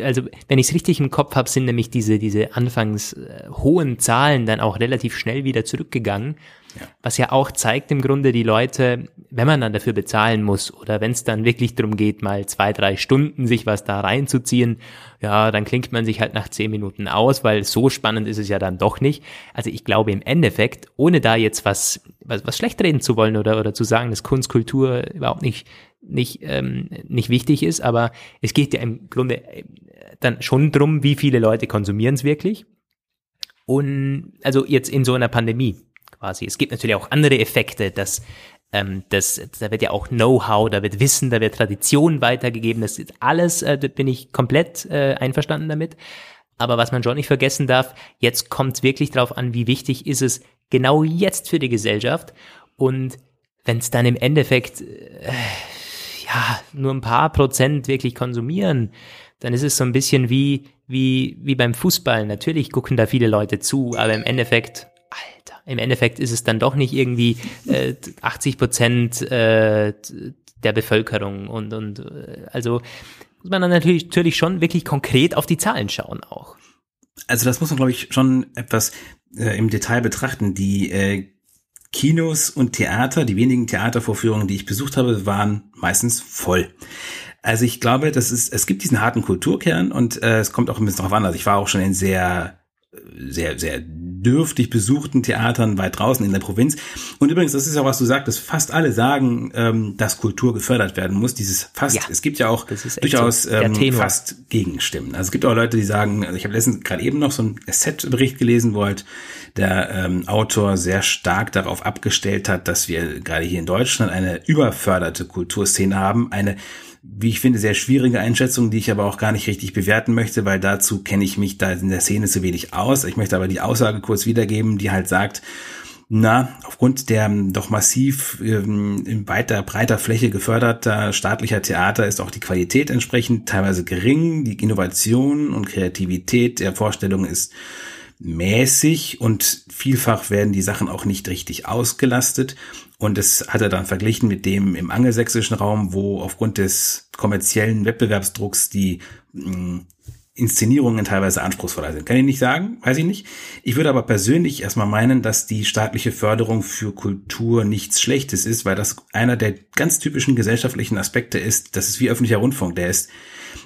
also wenn ich es richtig im Kopf habe, sind nämlich diese, diese anfangs äh, hohen Zahlen dann auch relativ schnell wieder zurückgegangen. Ja. Was ja auch zeigt im Grunde die Leute, wenn man dann dafür bezahlen muss oder wenn es dann wirklich darum geht, mal zwei, drei Stunden sich was da reinzuziehen, ja, dann klingt man sich halt nach zehn Minuten aus, weil so spannend ist es ja dann doch nicht. Also ich glaube im Endeffekt, ohne da jetzt was, was, was schlecht reden zu wollen oder, oder zu sagen, dass Kunstkultur überhaupt nicht nicht, ähm, nicht wichtig ist, aber es geht ja im Grunde äh, dann schon drum, wie viele Leute konsumieren es wirklich. Und also jetzt in so einer Pandemie quasi. Es gibt natürlich auch andere Effekte, dass ähm, das, da wird ja auch Know-how, da wird Wissen, da wird Tradition weitergegeben. Das ist alles, äh, da bin ich komplett äh, einverstanden damit. Aber was man schon nicht vergessen darf, jetzt kommt es wirklich darauf an, wie wichtig ist es genau jetzt für die Gesellschaft. Und wenn es dann im Endeffekt äh, ja nur ein paar Prozent wirklich konsumieren, dann ist es so ein bisschen wie wie wie beim Fußball. Natürlich gucken da viele Leute zu, aber im Endeffekt im Endeffekt ist es dann doch nicht irgendwie äh, 80 Prozent äh, der Bevölkerung und und äh, also muss man dann natürlich, natürlich schon wirklich konkret auf die Zahlen schauen auch. Also das muss man, glaube ich, schon etwas äh, im Detail betrachten. Die äh, Kinos und Theater, die wenigen Theatervorführungen, die ich besucht habe, waren meistens voll. Also ich glaube, das ist, es gibt diesen harten Kulturkern und äh, es kommt auch ein bisschen drauf an. Also ich war auch schon in sehr, sehr, sehr dürftig besuchten Theatern weit draußen in der Provinz. Und übrigens, das ist ja was du sagtest, fast alle sagen, ähm, dass Kultur gefördert werden muss. Dieses fast, ja, es gibt ja auch durchaus so ähm, fast Gegenstimmen. Also es gibt auch Leute, die sagen, also ich habe letztens gerade eben noch so einen Set-Bericht gelesen, wo halt der ähm, Autor sehr stark darauf abgestellt hat, dass wir gerade hier in Deutschland eine überförderte Kulturszene haben, eine wie ich finde, sehr schwierige Einschätzung, die ich aber auch gar nicht richtig bewerten möchte, weil dazu kenne ich mich da in der Szene zu wenig aus. Ich möchte aber die Aussage kurz wiedergeben, die halt sagt, na, aufgrund der ähm, doch massiv ähm, in weiter breiter Fläche geförderter staatlicher Theater ist auch die Qualität entsprechend teilweise gering. Die Innovation und Kreativität der Vorstellung ist mäßig und vielfach werden die Sachen auch nicht richtig ausgelastet. Und das hat er dann verglichen mit dem im angelsächsischen Raum, wo aufgrund des kommerziellen Wettbewerbsdrucks die mh, hm, Inszenierungen teilweise anspruchsvoller sind. Kann ich nicht sagen, weiß ich nicht. Ich würde aber persönlich erstmal meinen, dass die staatliche Förderung für Kultur nichts Schlechtes ist, weil das einer der ganz typischen gesellschaftlichen Aspekte ist. Das ist wie öffentlicher Rundfunk. Der ist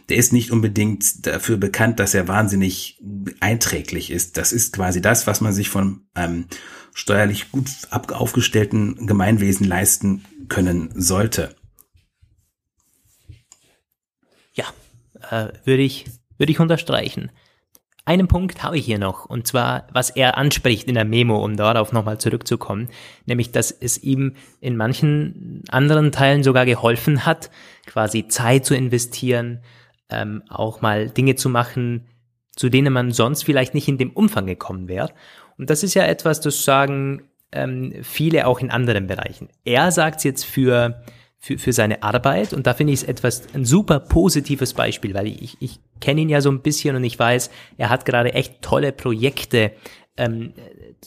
der ist nicht unbedingt dafür bekannt, dass er wahnsinnig einträglich ist. Das ist quasi das, was man sich von einem steuerlich gut aufgestellten Gemeinwesen leisten können sollte. Ja, äh, würde ich, würde ich unterstreichen. Einen Punkt habe ich hier noch, und zwar, was er anspricht in der Memo, um darauf nochmal zurückzukommen, nämlich, dass es ihm in manchen anderen Teilen sogar geholfen hat, quasi Zeit zu investieren, ähm, auch mal Dinge zu machen, zu denen man sonst vielleicht nicht in dem Umfang gekommen wäre. Und das ist ja etwas, das sagen ähm, viele auch in anderen Bereichen. Er sagt es jetzt für, für, für seine Arbeit und da finde ich es etwas, ein super positives Beispiel, weil ich, ich kenne ihn ja so ein bisschen und ich weiß, er hat gerade echt tolle Projekte ähm,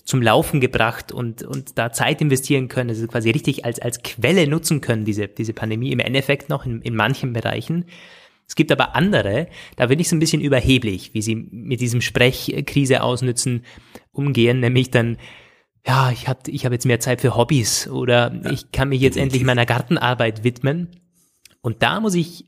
zum Laufen gebracht und, und da Zeit investieren können, also quasi richtig als, als Quelle nutzen können, diese, diese Pandemie im Endeffekt noch in, in manchen Bereichen. Es gibt aber andere, da bin ich so ein bisschen überheblich, wie sie mit diesem Sprechkrise ausnützen, umgehen, nämlich dann, ja, ich habe ich hab jetzt mehr Zeit für Hobbys oder ja, ich kann mich jetzt endlich meiner Gartenarbeit widmen. Und da muss ich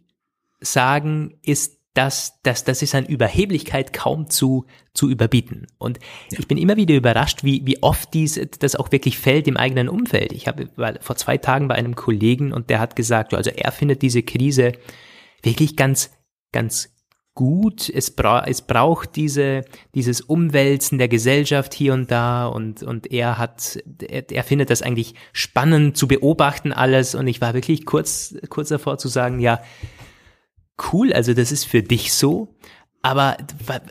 sagen, ist das, das, das ist an Überheblichkeit kaum zu, zu überbieten. Und ja. ich bin immer wieder überrascht, wie, wie oft dies, das auch wirklich fällt im eigenen Umfeld. Ich habe vor zwei Tagen bei einem Kollegen und der hat gesagt, also er findet diese Krise wirklich ganz, ganz gut. Es, bra es braucht diese, dieses Umwälzen der Gesellschaft hier und da und, und er hat, er, er findet das eigentlich spannend zu beobachten alles und ich war wirklich kurz, kurz davor zu sagen, ja, cool, also das ist für dich so, aber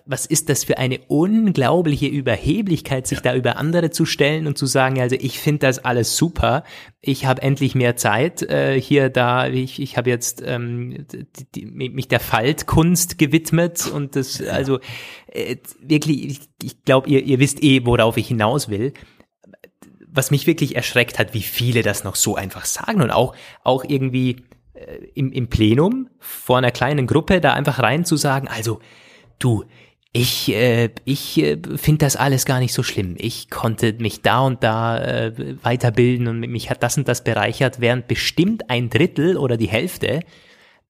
was ist das für eine unglaubliche Überheblichkeit, sich ja. da über andere zu stellen und zu sagen, also ich finde das alles super, ich habe endlich mehr Zeit äh, hier, da, ich, ich habe jetzt ähm, die, die, mich der Faltkunst gewidmet und das, also äh, wirklich, ich, ich glaube, ihr, ihr wisst eh, worauf ich hinaus will was mich wirklich erschreckt hat, wie viele das noch so einfach sagen und auch, auch irgendwie äh, im, im Plenum vor einer kleinen Gruppe da einfach rein zu sagen, also du, ich, äh, ich äh, finde das alles gar nicht so schlimm. Ich konnte mich da und da äh, weiterbilden und mich hat das und das bereichert, während bestimmt ein Drittel oder die Hälfte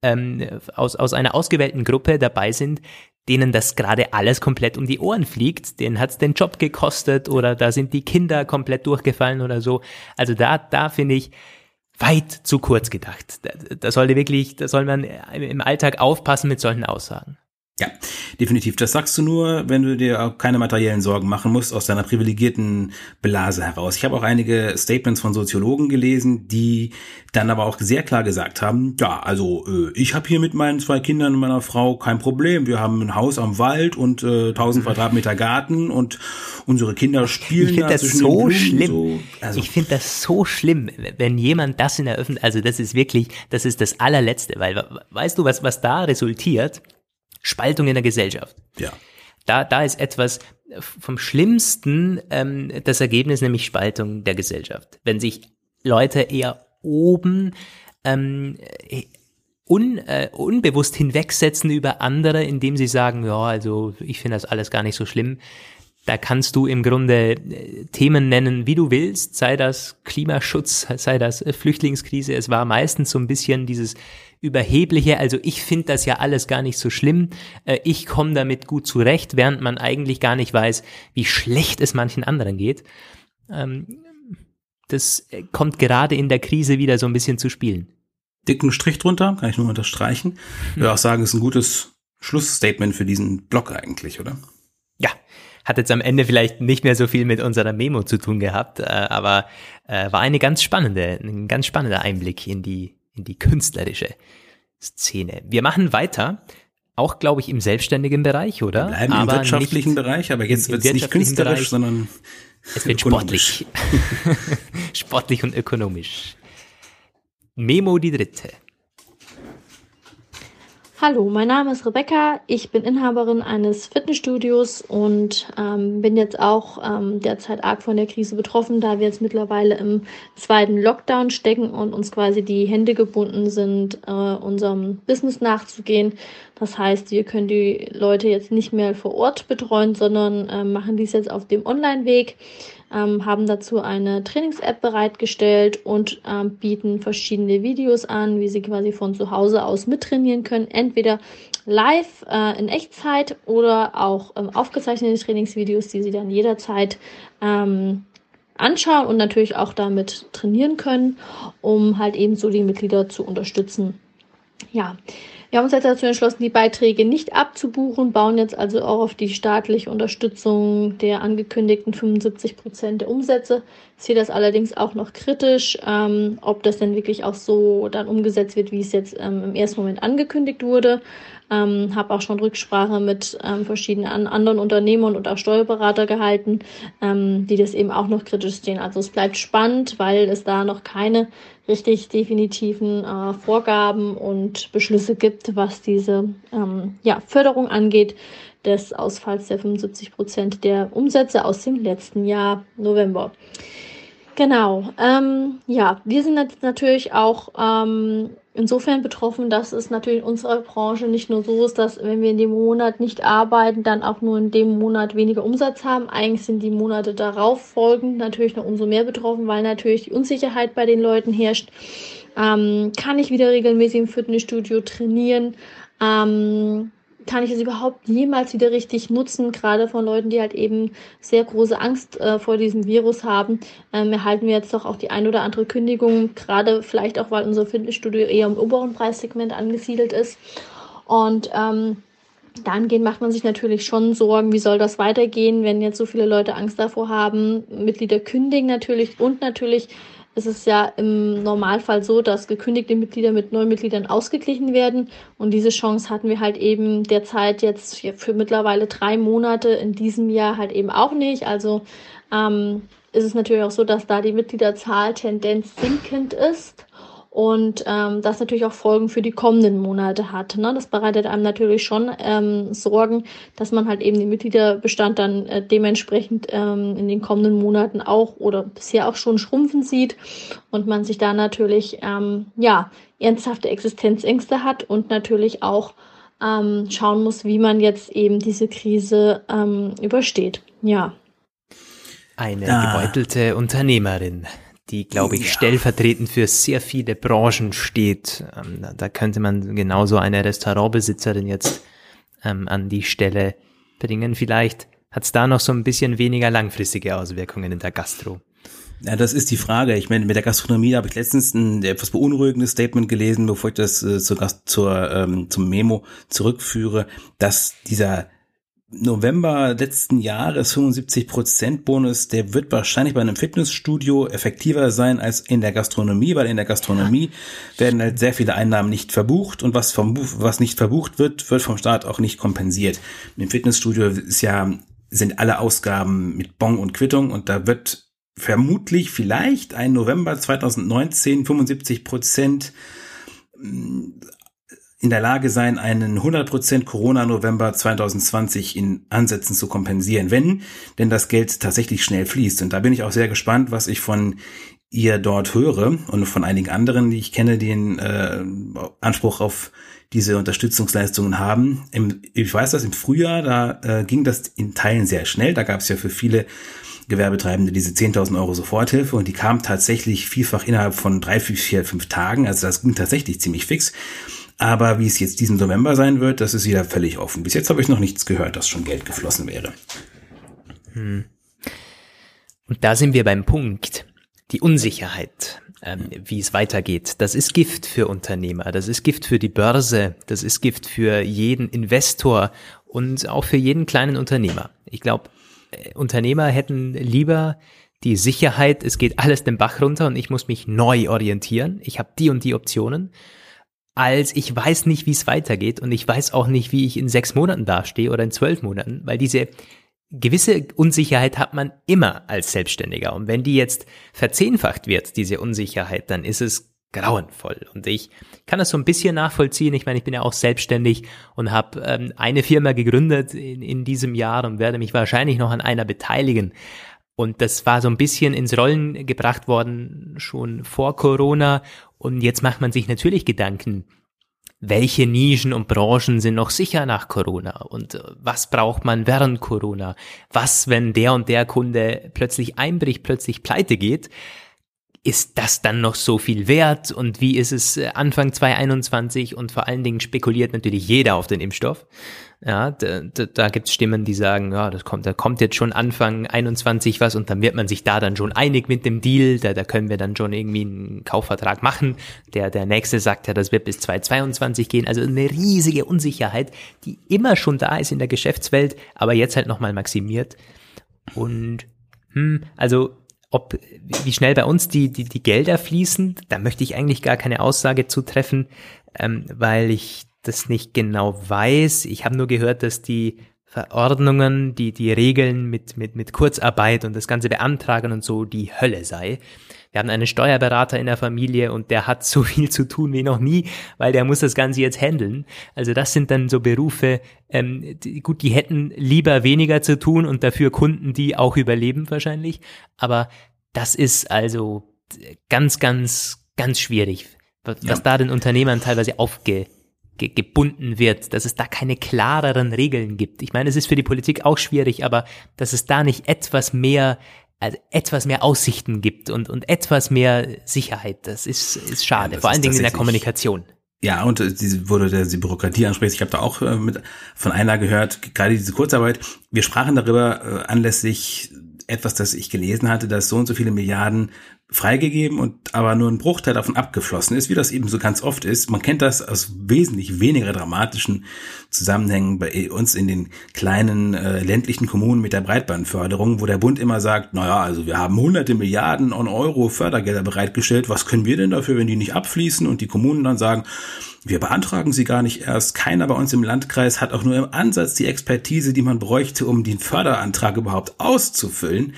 ähm, aus, aus einer ausgewählten Gruppe dabei sind, denen das gerade alles komplett um die Ohren fliegt, denen hat's den Job gekostet oder da sind die Kinder komplett durchgefallen oder so. Also da, da finde ich weit zu kurz gedacht. Da, da sollte wirklich, da soll man im Alltag aufpassen mit solchen Aussagen. Ja, definitiv. Das sagst du nur, wenn du dir auch keine materiellen Sorgen machen musst, aus deiner privilegierten Blase heraus. Ich habe auch einige Statements von Soziologen gelesen, die dann aber auch sehr klar gesagt haben, ja, also äh, ich habe hier mit meinen zwei Kindern und meiner Frau kein Problem. Wir haben ein Haus am Wald und äh, 1000 Quadratmeter Garten und unsere Kinder spielen ich da das so schlimm. So. Also. Ich finde das so schlimm, wenn jemand das in der Öffentlichkeit, also das ist wirklich, das ist das allerletzte, weil weißt du, was, was da resultiert? Spaltung in der Gesellschaft. Ja. Da, da ist etwas vom Schlimmsten ähm, das Ergebnis, nämlich Spaltung der Gesellschaft. Wenn sich Leute eher oben ähm, un, äh, unbewusst hinwegsetzen über andere, indem sie sagen, ja, also ich finde das alles gar nicht so schlimm. Da kannst du im Grunde äh, Themen nennen, wie du willst, sei das Klimaschutz, sei das äh, Flüchtlingskrise. Es war meistens so ein bisschen dieses überhebliche, also ich finde das ja alles gar nicht so schlimm, äh, ich komme damit gut zurecht, während man eigentlich gar nicht weiß, wie schlecht es manchen anderen geht. Ähm, das kommt gerade in der Krise wieder so ein bisschen zu spielen. Dicken Strich drunter, kann ich nur unterstreichen. Ich würde auch sagen, es ist ein gutes Schlussstatement für diesen Blog eigentlich, oder? Hat jetzt am Ende vielleicht nicht mehr so viel mit unserer Memo zu tun gehabt, äh, aber äh, war eine ganz spannende, ein ganz spannender Einblick in die in die künstlerische Szene. Wir machen weiter, auch glaube ich im selbstständigen Bereich, oder? Wir bleiben aber im wirtschaftlichen Bereich, aber jetzt wird es nicht künstlerisch, Bereich, sondern es wird sportlich. sportlich und ökonomisch. Memo die dritte. Hallo, mein Name ist Rebecca. Ich bin Inhaberin eines Fitnessstudios und ähm, bin jetzt auch ähm, derzeit arg von der Krise betroffen, da wir jetzt mittlerweile im zweiten Lockdown stecken und uns quasi die Hände gebunden sind, äh, unserem Business nachzugehen. Das heißt, wir können die Leute jetzt nicht mehr vor Ort betreuen, sondern äh, machen dies jetzt auf dem Online-Weg ähm, haben dazu eine Trainings-App bereitgestellt und ähm, bieten verschiedene Videos an, wie sie quasi von zu Hause aus mittrainieren können. Entweder live äh, in Echtzeit oder auch ähm, aufgezeichnete Trainingsvideos, die sie dann jederzeit ähm, anschauen und natürlich auch damit trainieren können, um halt eben so die Mitglieder zu unterstützen. Ja, wir haben uns jetzt dazu entschlossen, die Beiträge nicht abzubuchen, bauen jetzt also auch auf die staatliche Unterstützung der angekündigten 75 Prozent der Umsätze. Ich sehe das allerdings auch noch kritisch, ähm, ob das denn wirklich auch so dann umgesetzt wird, wie es jetzt ähm, im ersten Moment angekündigt wurde. Ähm, habe auch schon Rücksprache mit ähm, verschiedenen an anderen Unternehmern und auch Steuerberater gehalten, ähm, die das eben auch noch kritisch sehen. Also es bleibt spannend, weil es da noch keine richtig definitiven äh, Vorgaben und Beschlüsse gibt, was diese ähm, ja, Förderung angeht des Ausfalls der 75 Prozent der Umsätze aus dem letzten Jahr November. Genau. Ähm, ja, wir sind jetzt natürlich auch ähm, insofern betroffen, dass es natürlich in unserer Branche nicht nur so ist, dass wenn wir in dem Monat nicht arbeiten, dann auch nur in dem Monat weniger Umsatz haben. Eigentlich sind die Monate darauf folgend natürlich noch umso mehr betroffen, weil natürlich die Unsicherheit bei den Leuten herrscht. Ähm, kann ich wieder regelmäßig im Fitnessstudio trainieren? Ähm, kann ich es überhaupt jemals wieder richtig nutzen, gerade von Leuten, die halt eben sehr große Angst äh, vor diesem Virus haben, ähm, erhalten wir jetzt doch auch die ein oder andere Kündigung, gerade vielleicht auch, weil unser Fitnessstudio eher im oberen Preissegment angesiedelt ist. Und ähm, dahingehend macht man sich natürlich schon Sorgen, wie soll das weitergehen, wenn jetzt so viele Leute Angst davor haben. Mitglieder kündigen natürlich und natürlich es ist ja im Normalfall so, dass gekündigte Mitglieder mit neuen Mitgliedern ausgeglichen werden. Und diese Chance hatten wir halt eben derzeit jetzt für mittlerweile drei Monate in diesem Jahr halt eben auch nicht. Also ähm, ist es natürlich auch so, dass da die Mitgliederzahl Tendenz sinkend ist und ähm, das natürlich auch Folgen für die kommenden Monate hat. Ne? Das bereitet einem natürlich schon ähm, Sorgen, dass man halt eben den Mitgliederbestand dann äh, dementsprechend ähm, in den kommenden Monaten auch oder bisher auch schon schrumpfen sieht und man sich da natürlich ähm, ja ernsthafte Existenzängste hat und natürlich auch ähm, schauen muss, wie man jetzt eben diese Krise ähm, übersteht. Ja. Eine ah. gebeutelte Unternehmerin die, glaube ich, ja. stellvertretend für sehr viele Branchen steht. Ähm, da könnte man genauso eine Restaurantbesitzerin jetzt ähm, an die Stelle bringen. Vielleicht hat es da noch so ein bisschen weniger langfristige Auswirkungen in der Gastro. Ja, das ist die Frage. Ich meine, mit der Gastronomie habe ich letztens ein etwas beunruhigendes Statement gelesen, bevor ich das äh, zur, zur, ähm, zum Memo zurückführe, dass dieser November letzten Jahres 75 Prozent Bonus, der wird wahrscheinlich bei einem Fitnessstudio effektiver sein als in der Gastronomie, weil in der Gastronomie werden halt sehr viele Einnahmen nicht verbucht und was vom, was nicht verbucht wird, wird vom Staat auch nicht kompensiert. Im Fitnessstudio ist ja, sind alle Ausgaben mit Bon und Quittung und da wird vermutlich vielleicht ein November 2019 75 Prozent in der Lage sein, einen 100% Corona-November 2020 in Ansätzen zu kompensieren, wenn denn das Geld tatsächlich schnell fließt. Und da bin ich auch sehr gespannt, was ich von ihr dort höre und von einigen anderen, die ich kenne, einen äh, Anspruch auf diese Unterstützungsleistungen haben. Im, ich weiß das, im Frühjahr, da äh, ging das in Teilen sehr schnell. Da gab es ja für viele Gewerbetreibende diese 10.000 Euro Soforthilfe und die kam tatsächlich vielfach innerhalb von drei, vier, fünf Tagen. Also das ging tatsächlich ziemlich fix. Aber wie es jetzt diesen November sein wird, das ist wieder völlig offen. Bis jetzt habe ich noch nichts gehört, dass schon Geld geflossen wäre. Hm. Und da sind wir beim Punkt. Die Unsicherheit, ähm, wie es weitergeht, das ist Gift für Unternehmer, das ist Gift für die Börse, das ist Gift für jeden Investor und auch für jeden kleinen Unternehmer. Ich glaube, äh, Unternehmer hätten lieber die Sicherheit, es geht alles den Bach runter und ich muss mich neu orientieren. Ich habe die und die Optionen als ich weiß nicht, wie es weitergeht und ich weiß auch nicht, wie ich in sechs Monaten dastehe oder in zwölf Monaten, weil diese gewisse Unsicherheit hat man immer als Selbstständiger. Und wenn die jetzt verzehnfacht wird, diese Unsicherheit, dann ist es grauenvoll. Und ich kann das so ein bisschen nachvollziehen. Ich meine, ich bin ja auch selbstständig und habe ähm, eine Firma gegründet in, in diesem Jahr und werde mich wahrscheinlich noch an einer beteiligen. Und das war so ein bisschen ins Rollen gebracht worden schon vor Corona. Und jetzt macht man sich natürlich Gedanken, welche Nischen und Branchen sind noch sicher nach Corona und äh, was braucht man während Corona? Was, wenn der und der Kunde plötzlich einbricht, plötzlich pleite geht? Ist das dann noch so viel wert? Und wie ist es äh, Anfang 2021? Und vor allen Dingen spekuliert natürlich jeder auf den Impfstoff. Ja, da, da, da gibt es Stimmen, die sagen, ja, das kommt, da kommt jetzt schon Anfang 21 was und dann wird man sich da dann schon einig mit dem Deal, da, da können wir dann schon irgendwie einen Kaufvertrag machen. Der, der nächste sagt ja, das wird bis 2022 gehen. Also eine riesige Unsicherheit, die immer schon da ist in der Geschäftswelt, aber jetzt halt nochmal maximiert. Und hm, also ob wie schnell bei uns die, die, die Gelder fließen, da möchte ich eigentlich gar keine Aussage zutreffen, ähm, weil ich das nicht genau weiß. Ich habe nur gehört, dass die Verordnungen, die, die Regeln mit, mit, mit Kurzarbeit und das ganze Beantragen und so die Hölle sei. Wir haben einen Steuerberater in der Familie und der hat so viel zu tun wie noch nie, weil der muss das Ganze jetzt handeln. Also das sind dann so Berufe, ähm, die, gut, die hätten lieber weniger zu tun und dafür Kunden, die auch überleben wahrscheinlich. Aber das ist also ganz, ganz, ganz schwierig, was, ja. da den Unternehmern teilweise aufge ge gebunden wird, dass es da keine klareren Regeln gibt. Ich meine, es ist für die Politik auch schwierig, aber dass es da nicht etwas mehr also etwas mehr Aussichten gibt und, und etwas mehr Sicherheit, das ist, ist schade, ja, vor allen Dingen in der Kommunikation. Ja, und äh, diese, wurde der, die Bürokratie anspricht, ich habe da auch äh, mit von einer gehört, gerade diese Kurzarbeit. Wir sprachen darüber äh, anlässlich etwas, das ich gelesen hatte, dass so und so viele Milliarden freigegeben und aber nur ein Bruchteil davon abgeflossen ist, wie das eben so ganz oft ist. Man kennt das aus wesentlich weniger dramatischen Zusammenhängen bei uns in den kleinen äh, ländlichen Kommunen mit der Breitbandförderung, wo der Bund immer sagt, naja, also wir haben hunderte Milliarden Euro Fördergelder bereitgestellt, was können wir denn dafür, wenn die nicht abfließen? Und die Kommunen dann sagen, wir beantragen sie gar nicht erst. Keiner bei uns im Landkreis hat auch nur im Ansatz die Expertise, die man bräuchte, um den Förderantrag überhaupt auszufüllen.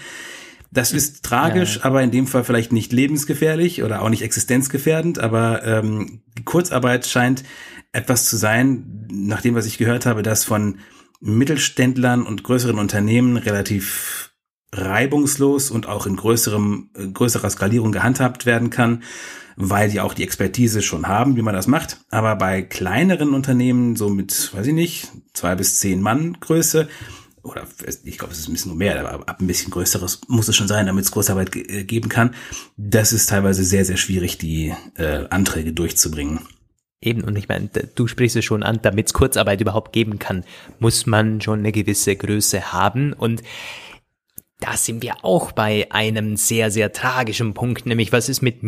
Das ist tragisch, ja. aber in dem Fall vielleicht nicht lebensgefährlich oder auch nicht existenzgefährdend, aber ähm, die Kurzarbeit scheint etwas zu sein, nach dem, was ich gehört habe, das von Mittelständlern und größeren Unternehmen relativ reibungslos und auch in größerem, größerer Skalierung gehandhabt werden kann, weil die auch die Expertise schon haben, wie man das macht. Aber bei kleineren Unternehmen, so mit, weiß ich nicht, zwei bis zehn Mann Größe, oder ich glaube, es ist ein bisschen mehr, aber ab ein bisschen größeres muss es schon sein, damit es Kurzarbeit ge äh, geben kann. Das ist teilweise sehr, sehr schwierig, die äh, Anträge durchzubringen. Eben, und ich meine, du sprichst es schon an, damit es Kurzarbeit überhaupt geben kann, muss man schon eine gewisse Größe haben. Und da sind wir auch bei einem sehr, sehr tragischen Punkt, nämlich was ist mit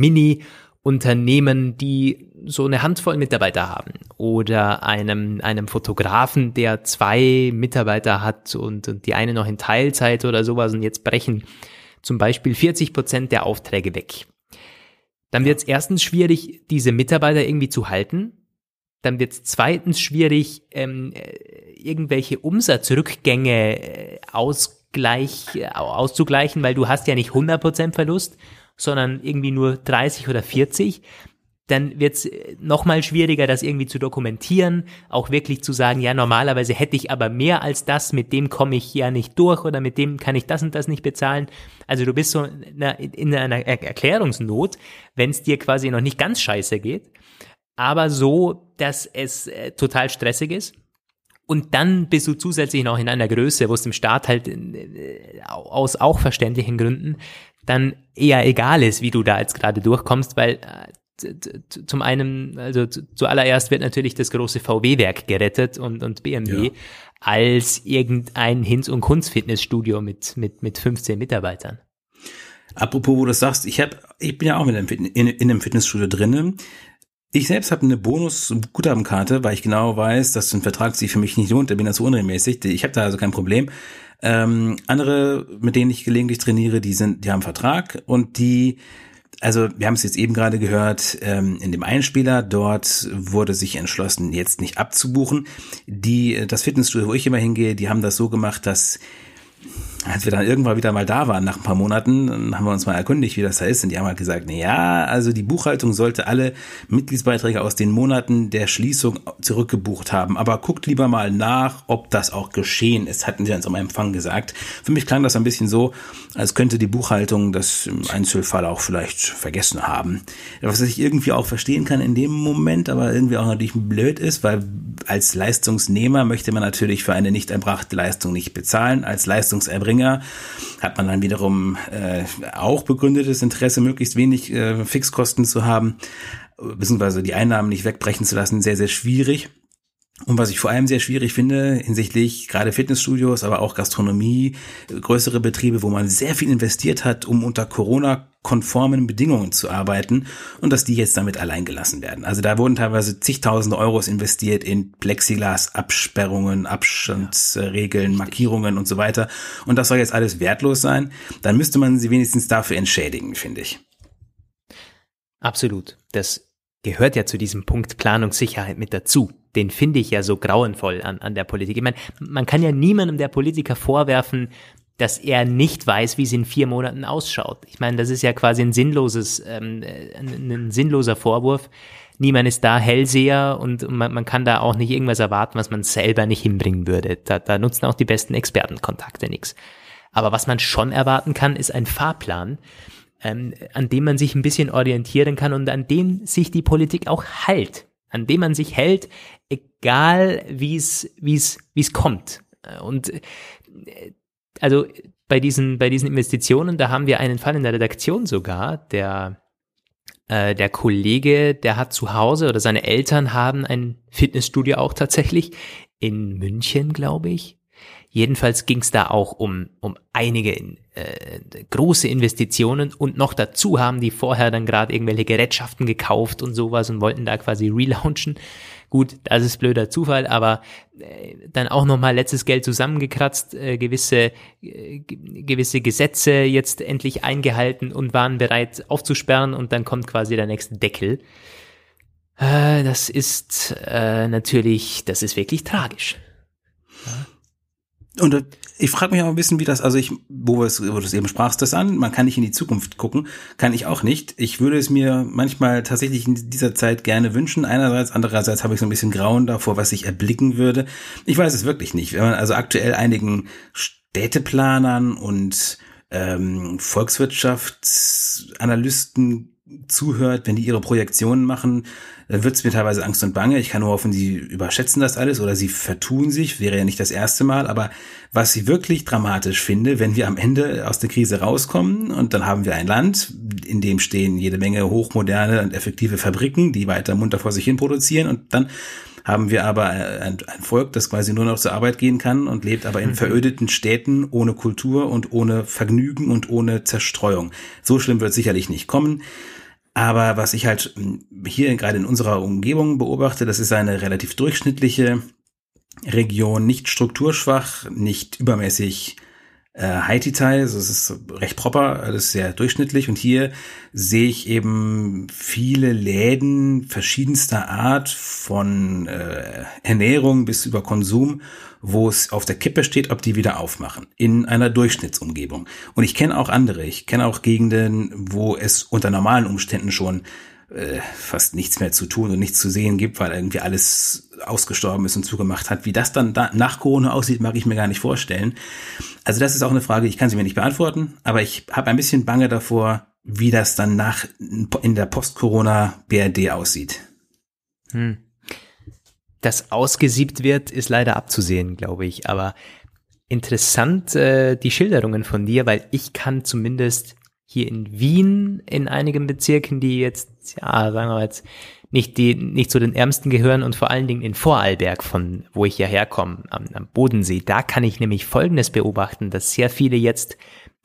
Mini-Unternehmen, die so eine Handvoll Mitarbeiter haben oder einem, einem Fotografen, der zwei Mitarbeiter hat und, und die eine noch in Teilzeit oder sowas und jetzt brechen zum Beispiel 40 Prozent der Aufträge weg. Dann wird es erstens schwierig, diese Mitarbeiter irgendwie zu halten. Dann wird es zweitens schwierig, ähm, äh, irgendwelche Umsatzrückgänge äh, ausgleich, äh, auszugleichen, weil du hast ja nicht 100% Verlust, sondern irgendwie nur 30 oder 40 dann wird es äh, nochmal schwieriger, das irgendwie zu dokumentieren, auch wirklich zu sagen, ja, normalerweise hätte ich aber mehr als das, mit dem komme ich ja nicht durch oder mit dem kann ich das und das nicht bezahlen. Also du bist so in einer, in einer Erklärungsnot, wenn es dir quasi noch nicht ganz scheiße geht, aber so, dass es äh, total stressig ist. Und dann bist du zusätzlich noch in einer Größe, wo es dem Staat halt äh, aus auch verständlichen Gründen dann eher egal ist, wie du da jetzt gerade durchkommst, weil äh, zum einen, also zuallererst wird natürlich das große VW-Werk gerettet und, und BMW ja. als irgendein Hinz- und Kunst-Fitnessstudio mit, mit, mit 15 Mitarbeitern. Apropos, wo du das sagst, ich hab, ich bin ja auch mit einem, in, in einem Fitnessstudio drinnen. Ich selbst habe eine Bonus-Guthabenkarte, weil ich genau weiß, dass ein Vertrag sich für mich nicht lohnt, da bin ich so unregelmäßig. Ich habe da also kein Problem. Ähm, andere, mit denen ich gelegentlich trainiere, die sind, die haben Vertrag und die also wir haben es jetzt eben gerade gehört, ähm, in dem Einspieler, dort wurde sich entschlossen, jetzt nicht abzubuchen. Die, das Fitnessstudio, wo ich immer hingehe, die haben das so gemacht, dass als wir dann irgendwann wieder mal da waren, nach ein paar Monaten, haben wir uns mal erkundigt, wie das da ist. Und die haben halt gesagt, na ja, also die Buchhaltung sollte alle Mitgliedsbeiträge aus den Monaten der Schließung zurückgebucht haben. Aber guckt lieber mal nach, ob das auch geschehen ist, hatten sie uns am Empfang gesagt. Für mich klang das ein bisschen so, als könnte die Buchhaltung das im Einzelfall auch vielleicht vergessen haben. Was ich irgendwie auch verstehen kann in dem Moment, aber irgendwie auch natürlich blöd ist, weil als Leistungsnehmer möchte man natürlich für eine nicht erbrachte Leistung nicht bezahlen. Als Leistungserbringer Bringer hat man dann wiederum äh, auch begründetes Interesse, möglichst wenig äh, Fixkosten zu haben, beziehungsweise die Einnahmen nicht wegbrechen zu lassen, sehr, sehr schwierig. Und was ich vor allem sehr schwierig finde, hinsichtlich gerade Fitnessstudios, aber auch Gastronomie, größere Betriebe, wo man sehr viel investiert hat, um unter Corona-konformen Bedingungen zu arbeiten und dass die jetzt damit allein gelassen werden. Also da wurden teilweise zigtausende Euros investiert in Plexiglas, Absperrungen, Abstandsregeln, Markierungen und so weiter. Und das soll jetzt alles wertlos sein. Dann müsste man sie wenigstens dafür entschädigen, finde ich. Absolut. Das gehört ja zu diesem Punkt Planungssicherheit mit dazu. Den finde ich ja so grauenvoll an, an der Politik. Ich meine, man kann ja niemandem der Politiker vorwerfen, dass er nicht weiß, wie es in vier Monaten ausschaut. Ich meine, das ist ja quasi ein sinnloses, ähm, ein, ein sinnloser Vorwurf. Niemand ist da Hellseher und man, man kann da auch nicht irgendwas erwarten, was man selber nicht hinbringen würde. Da, da nutzen auch die besten Expertenkontakte nichts. Aber was man schon erwarten kann, ist ein Fahrplan, ähm, an dem man sich ein bisschen orientieren kann und an dem sich die Politik auch hält, an dem man sich hält, egal wie es wie es wie es kommt. Und äh, also bei diesen bei diesen Investitionen, da haben wir einen Fall in der Redaktion sogar, der äh, der Kollege, der hat zu Hause oder seine Eltern haben ein Fitnessstudio auch tatsächlich in München, glaube ich. Jedenfalls ging es da auch um, um einige äh, große Investitionen und noch dazu haben die vorher dann gerade irgendwelche Gerätschaften gekauft und sowas und wollten da quasi relaunchen. Gut, das ist blöder Zufall, aber äh, dann auch nochmal letztes Geld zusammengekratzt, äh, gewisse, äh, gewisse Gesetze jetzt endlich eingehalten und waren bereit aufzusperren und dann kommt quasi der nächste Deckel. Äh, das ist äh, natürlich, das ist wirklich tragisch. Und äh, ich frage mich auch ein bisschen, wie das, also ich, wo, wo du es eben sprachst, das an, man kann nicht in die Zukunft gucken, kann ich auch nicht. Ich würde es mir manchmal tatsächlich in dieser Zeit gerne wünschen. Einerseits, andererseits habe ich so ein bisschen Grauen davor, was ich erblicken würde. Ich weiß es wirklich nicht. Wenn man also aktuell einigen Städteplanern und ähm, Volkswirtschaftsanalysten zuhört, wenn die ihre Projektionen machen, dann wird es mir teilweise Angst und Bange. Ich kann nur hoffen, sie überschätzen das alles oder sie vertun sich, wäre ja nicht das erste Mal. Aber was ich wirklich dramatisch finde, wenn wir am Ende aus der Krise rauskommen und dann haben wir ein Land, in dem stehen jede Menge hochmoderne und effektive Fabriken, die weiter munter vor sich hin produzieren und dann haben wir aber ein, ein Volk, das quasi nur noch zur Arbeit gehen kann und lebt aber in mhm. verödeten Städten ohne Kultur und ohne Vergnügen und ohne Zerstreuung. So schlimm wird sicherlich nicht kommen. Aber was ich halt hm, hier gerade in unserer Umgebung beobachte, das ist eine relativ durchschnittliche Region, nicht strukturschwach, nicht übermäßig äh, High-Detail, also es ist recht proper, alles sehr durchschnittlich. Und hier sehe ich eben viele Läden verschiedenster Art von äh, Ernährung bis über Konsum wo es auf der Kippe steht, ob die wieder aufmachen, in einer Durchschnittsumgebung. Und ich kenne auch andere, ich kenne auch Gegenden, wo es unter normalen Umständen schon äh, fast nichts mehr zu tun und nichts zu sehen gibt, weil irgendwie alles ausgestorben ist und zugemacht hat. Wie das dann da nach Corona aussieht, mag ich mir gar nicht vorstellen. Also das ist auch eine Frage, ich kann sie mir nicht beantworten, aber ich habe ein bisschen Bange davor, wie das dann nach in der Post-Corona-BRD aussieht. Hm das ausgesiebt wird, ist leider abzusehen, glaube ich. Aber interessant äh, die Schilderungen von dir, weil ich kann zumindest hier in Wien in einigen Bezirken, die jetzt, ja, sagen wir jetzt, nicht die, nicht zu den Ärmsten gehören und vor allen Dingen in Vorarlberg, von wo ich ja herkomme, am, am Bodensee, da kann ich nämlich Folgendes beobachten, dass sehr viele jetzt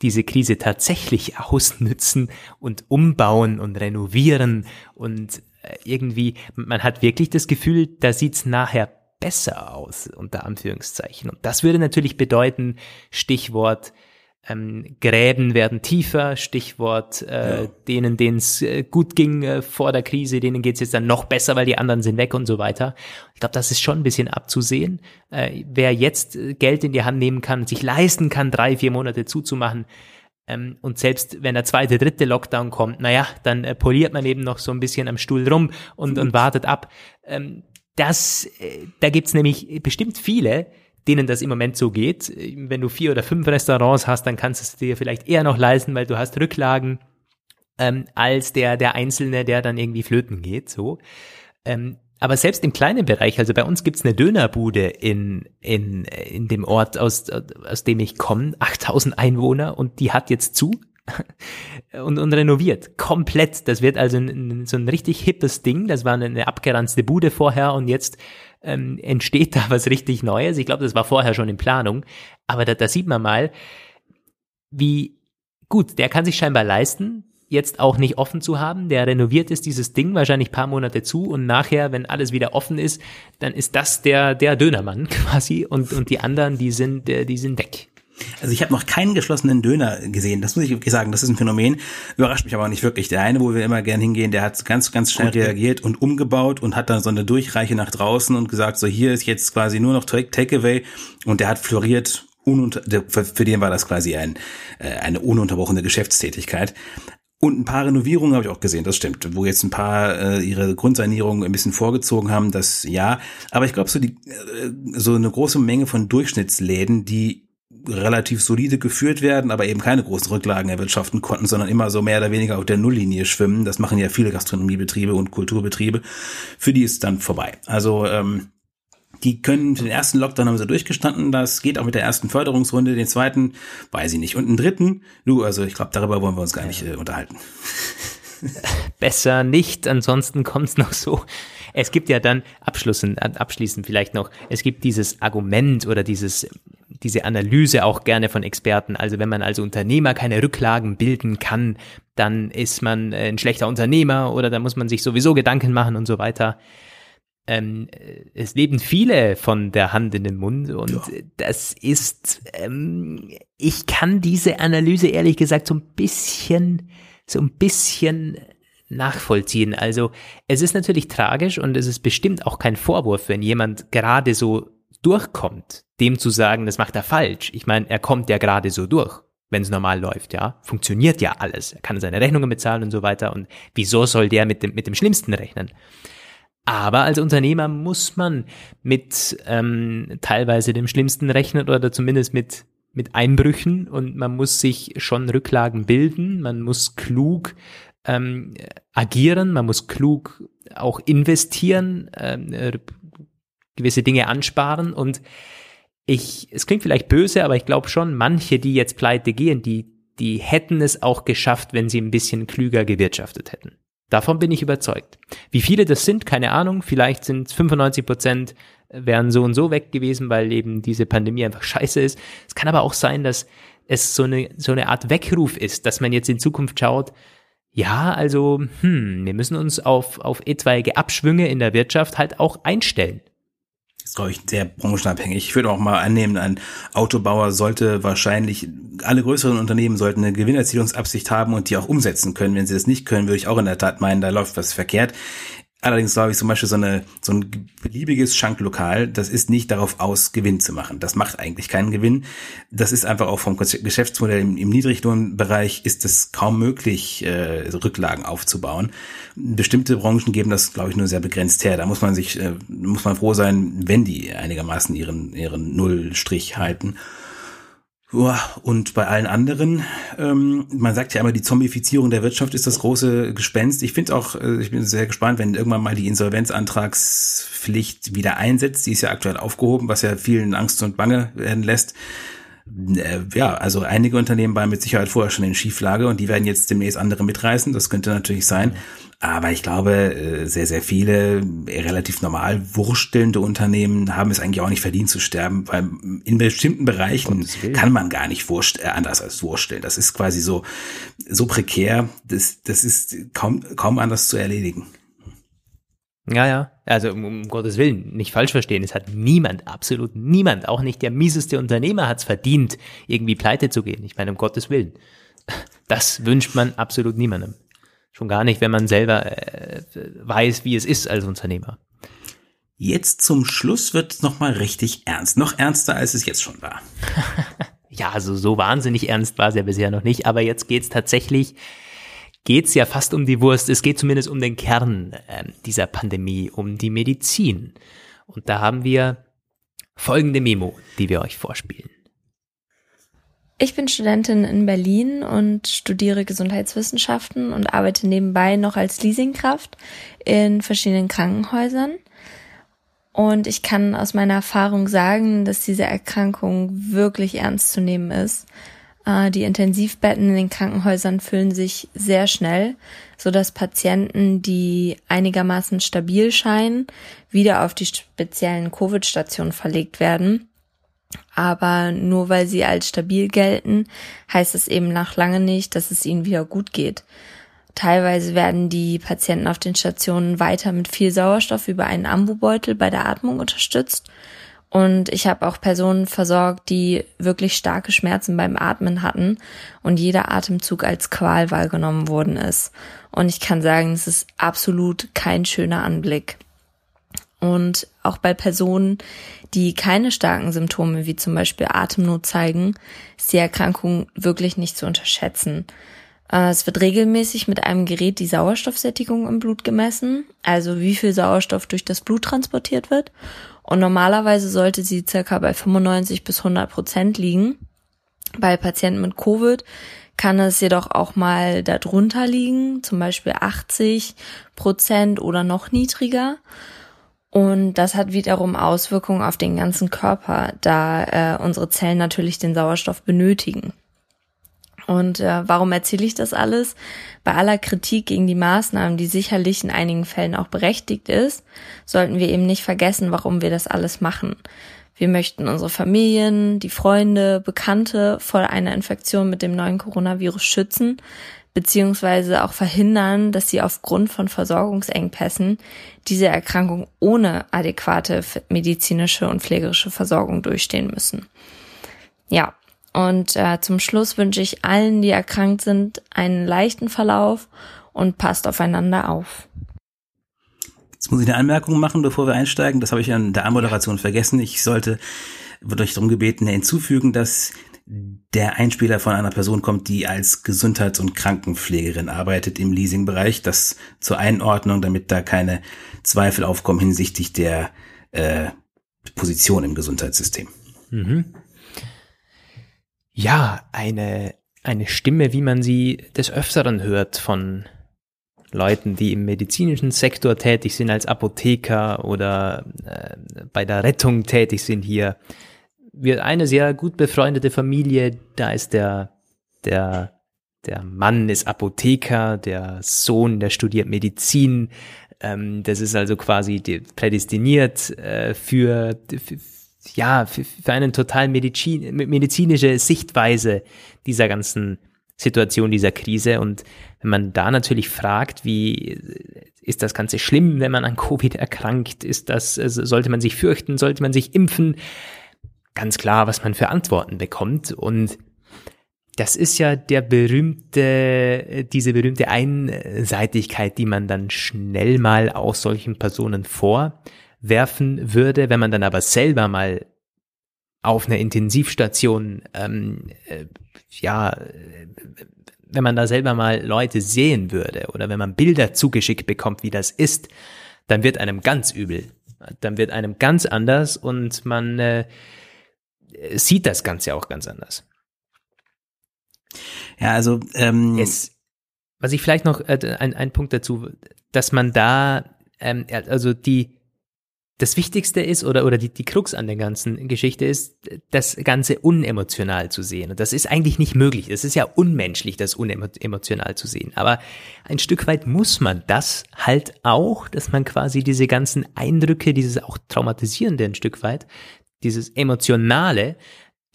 diese Krise tatsächlich ausnützen und umbauen und renovieren und irgendwie, man hat wirklich das Gefühl, da sieht's nachher besser aus, unter Anführungszeichen. Und das würde natürlich bedeuten, Stichwort, ähm, Gräben werden tiefer, Stichwort, äh, ja. denen, denen es äh, gut ging äh, vor der Krise, denen geht's jetzt dann noch besser, weil die anderen sind weg und so weiter. Ich glaube, das ist schon ein bisschen abzusehen. Äh, wer jetzt äh, Geld in die Hand nehmen kann, sich leisten kann, drei, vier Monate zuzumachen, ähm, und selbst wenn der zweite, dritte Lockdown kommt, naja, dann äh, poliert man eben noch so ein bisschen am Stuhl rum und, und wartet ab. Ähm, das, äh, da gibt's nämlich bestimmt viele, denen das im Moment so geht. Wenn du vier oder fünf Restaurants hast, dann kannst du es dir vielleicht eher noch leisten, weil du hast Rücklagen ähm, als der der Einzelne, der dann irgendwie flöten geht. So. Ähm, aber selbst im kleinen Bereich, also bei uns gibt's eine Dönerbude in, in, in dem Ort, aus, aus dem ich komme, 8000 Einwohner und die hat jetzt zu und, und renoviert. Komplett. Das wird also ein, so ein richtig hippes Ding. Das war eine, abgeranzte Bude vorher und jetzt ähm, entsteht da was richtig Neues. Ich glaube, das war vorher schon in Planung. Aber da, da sieht man mal, wie gut, der kann sich scheinbar leisten, jetzt auch nicht offen zu haben. Der renoviert ist dieses Ding wahrscheinlich paar Monate zu und nachher, wenn alles wieder offen ist, dann ist das der, der Dönermann quasi und, und die anderen, die sind, äh, die sind weg. Also ich habe noch keinen geschlossenen Döner gesehen. Das muss ich wirklich sagen. Das ist ein Phänomen. Überrascht mich aber auch nicht wirklich. Der eine, wo wir immer gern hingehen, der hat ganz, ganz schnell Gut, reagiert und umgebaut und hat dann so eine Durchreiche nach draußen und gesagt, so hier ist jetzt quasi nur noch Takeaway und der hat floriert. Ununter, für den war das quasi ein, äh, eine ununterbrochene Geschäftstätigkeit. Und ein paar Renovierungen habe ich auch gesehen, das stimmt, wo jetzt ein paar äh, ihre Grundsanierung ein bisschen vorgezogen haben, das ja. Aber ich glaube, so die äh, so eine große Menge von Durchschnittsläden, die relativ solide geführt werden, aber eben keine großen Rücklagen erwirtschaften konnten, sondern immer so mehr oder weniger auf der Nulllinie schwimmen. Das machen ja viele Gastronomiebetriebe und Kulturbetriebe. Für die ist dann vorbei. Also ähm, die können den ersten Lockdown haben sie durchgestanden. Das geht auch mit der ersten Förderungsrunde. Den zweiten weiß ich nicht. Und den dritten, du, also ich glaube, darüber wollen wir uns gar nicht äh, unterhalten. Besser nicht, ansonsten kommt es noch so. Es gibt ja dann abschließend, abschließend vielleicht noch, es gibt dieses Argument oder dieses, diese Analyse auch gerne von Experten. Also wenn man als Unternehmer keine Rücklagen bilden kann, dann ist man ein schlechter Unternehmer oder dann muss man sich sowieso Gedanken machen und so weiter ähm, es leben viele von der Hand in den Mund und ja. das ist, ähm, ich kann diese Analyse ehrlich gesagt so ein bisschen, so ein bisschen nachvollziehen. Also es ist natürlich tragisch und es ist bestimmt auch kein Vorwurf, wenn jemand gerade so durchkommt, dem zu sagen, das macht er falsch. Ich meine, er kommt ja gerade so durch, wenn es normal läuft, ja. Funktioniert ja alles. Er kann seine Rechnungen bezahlen und so weiter. Und wieso soll der mit dem, mit dem Schlimmsten rechnen? Aber als Unternehmer muss man mit ähm, teilweise dem Schlimmsten rechnen oder zumindest mit, mit Einbrüchen. Und man muss sich schon Rücklagen bilden, man muss klug ähm, agieren, man muss klug auch investieren, ähm, gewisse Dinge ansparen. Und ich, es klingt vielleicht böse, aber ich glaube schon, manche, die jetzt pleite gehen, die, die hätten es auch geschafft, wenn sie ein bisschen klüger gewirtschaftet hätten. Davon bin ich überzeugt. Wie viele das sind, keine Ahnung. Vielleicht sind 95 Prozent wären so und so weg gewesen, weil eben diese Pandemie einfach scheiße ist. Es kann aber auch sein, dass es so eine, so eine Art Weckruf ist, dass man jetzt in Zukunft schaut, ja, also, hm, wir müssen uns auf, auf etwaige Abschwünge in der Wirtschaft halt auch einstellen. Das ist, glaube ich, sehr branchenabhängig. Ich würde auch mal annehmen, ein Autobauer sollte wahrscheinlich, alle größeren Unternehmen sollten eine Gewinnerzielungsabsicht haben und die auch umsetzen können. Wenn sie das nicht können, würde ich auch in der Tat meinen, da läuft was verkehrt. Allerdings glaube ich zum Beispiel so, eine, so ein beliebiges Schanklokal, das ist nicht darauf aus, Gewinn zu machen. Das macht eigentlich keinen Gewinn. Das ist einfach auch vom Geschäftsmodell im, im Niedriglohnbereich ist es kaum möglich, äh, Rücklagen aufzubauen. Bestimmte Branchen geben das, glaube ich, nur sehr begrenzt her. Da muss man sich, äh, muss man froh sein, wenn die einigermaßen ihren, ihren Nullstrich halten. Und bei allen anderen, ähm, man sagt ja immer, die Zombifizierung der Wirtschaft ist das große Gespenst. Ich finde auch, äh, ich bin sehr gespannt, wenn irgendwann mal die Insolvenzantragspflicht wieder einsetzt. Die ist ja aktuell aufgehoben, was ja vielen Angst und Bange werden lässt. Äh, ja, also einige Unternehmen waren mit Sicherheit vorher schon in Schieflage und die werden jetzt demnächst andere mitreißen. Das könnte natürlich sein. Aber ich glaube, äh, sehr, sehr viele äh, relativ normal wurstelnde Unternehmen haben es eigentlich auch nicht verdient zu sterben, weil in bestimmten Bereichen kann man gar nicht wurst, äh, anders als wursteln. Das ist quasi so, so prekär, das, das ist kaum, kaum anders zu erledigen. Ja, ja. Also um, um Gottes Willen, nicht falsch verstehen. Es hat niemand, absolut niemand, auch nicht der mieseste Unternehmer hat es verdient, irgendwie pleite zu gehen. Ich meine, um Gottes Willen. Das wünscht man absolut niemandem. Schon gar nicht, wenn man selber äh, weiß, wie es ist als Unternehmer. Jetzt zum Schluss wird es nochmal richtig ernst. Noch ernster, als es jetzt schon war. ja, also so wahnsinnig ernst war es ja bisher noch nicht, aber jetzt geht's tatsächlich, geht's ja fast um die Wurst. Es geht zumindest um den Kern äh, dieser Pandemie, um die Medizin. Und da haben wir folgende Memo, die wir euch vorspielen. Ich bin Studentin in Berlin und studiere Gesundheitswissenschaften und arbeite nebenbei noch als Leasingkraft in verschiedenen Krankenhäusern. Und ich kann aus meiner Erfahrung sagen, dass diese Erkrankung wirklich ernst zu nehmen ist. Äh, die Intensivbetten in den Krankenhäusern füllen sich sehr schnell, so dass Patienten, die einigermaßen stabil scheinen, wieder auf die speziellen Covid-Stationen verlegt werden aber nur weil sie als stabil gelten, heißt es eben nach lange nicht, dass es ihnen wieder gut geht. Teilweise werden die Patienten auf den Stationen weiter mit viel Sauerstoff über einen Ambubeutel bei der Atmung unterstützt. Und ich habe auch Personen versorgt, die wirklich starke Schmerzen beim Atmen hatten und jeder Atemzug als Qual wahrgenommen worden ist. Und ich kann sagen, es ist absolut kein schöner Anblick. Und auch bei Personen, die keine starken Symptome wie zum Beispiel Atemnot zeigen, ist die Erkrankung wirklich nicht zu unterschätzen. Äh, es wird regelmäßig mit einem Gerät die Sauerstoffsättigung im Blut gemessen, also wie viel Sauerstoff durch das Blut transportiert wird. Und normalerweise sollte sie circa bei 95 bis 100 Prozent liegen. Bei Patienten mit Covid kann es jedoch auch mal darunter liegen, zum Beispiel 80 Prozent oder noch niedriger. Und das hat wiederum Auswirkungen auf den ganzen Körper, da äh, unsere Zellen natürlich den Sauerstoff benötigen. Und äh, warum erzähle ich das alles? Bei aller Kritik gegen die Maßnahmen, die sicherlich in einigen Fällen auch berechtigt ist, sollten wir eben nicht vergessen, warum wir das alles machen. Wir möchten unsere Familien, die Freunde, Bekannte vor einer Infektion mit dem neuen Coronavirus schützen, beziehungsweise auch verhindern, dass sie aufgrund von Versorgungsengpässen diese Erkrankung ohne adäquate medizinische und pflegerische Versorgung durchstehen müssen. Ja, und äh, zum Schluss wünsche ich allen, die erkrankt sind, einen leichten Verlauf und passt aufeinander auf. Jetzt muss ich eine Anmerkung machen, bevor wir einsteigen. Das habe ich an der Anmoderation vergessen. Ich sollte, würde euch darum gebeten, hinzufügen, dass der Einspieler von einer Person kommt, die als Gesundheits- und Krankenpflegerin arbeitet im Leasingbereich. Das zur Einordnung, damit da keine Zweifel aufkommen hinsichtlich der äh, Position im Gesundheitssystem. Mhm. Ja, eine, eine Stimme, wie man sie des Öfteren hört von Leuten, die im medizinischen Sektor tätig sind, als Apotheker oder äh, bei der Rettung tätig sind hier wir eine sehr gut befreundete Familie, da ist der, der der Mann ist Apotheker, der Sohn, der studiert Medizin. Ähm, das ist also quasi prädestiniert äh, für, für ja, für, für eine total Medizin, medizinische Sichtweise dieser ganzen Situation, dieser Krise. Und wenn man da natürlich fragt, wie ist das Ganze schlimm, wenn man an Covid erkrankt? Ist das, also sollte man sich fürchten? Sollte man sich impfen? Ganz klar, was man für Antworten bekommt. Und das ist ja der berühmte, diese berühmte Einseitigkeit, die man dann schnell mal aus solchen Personen vorwerfen würde, wenn man dann aber selber mal auf einer Intensivstation, ähm, äh, ja, wenn man da selber mal Leute sehen würde oder wenn man Bilder zugeschickt bekommt, wie das ist, dann wird einem ganz übel. Dann wird einem ganz anders und man äh, sieht das Ganze auch ganz anders. Ja, also ähm, es, was ich vielleicht noch äh, ein, ein Punkt dazu, dass man da ähm, also die das Wichtigste ist oder, oder die, die Krux an der ganzen Geschichte ist, das Ganze unemotional zu sehen. Und das ist eigentlich nicht möglich. Es ist ja unmenschlich, das unemotional zu sehen. Aber ein Stück weit muss man das halt auch, dass man quasi diese ganzen Eindrücke, dieses auch traumatisierende ein Stück weit, dieses emotionale,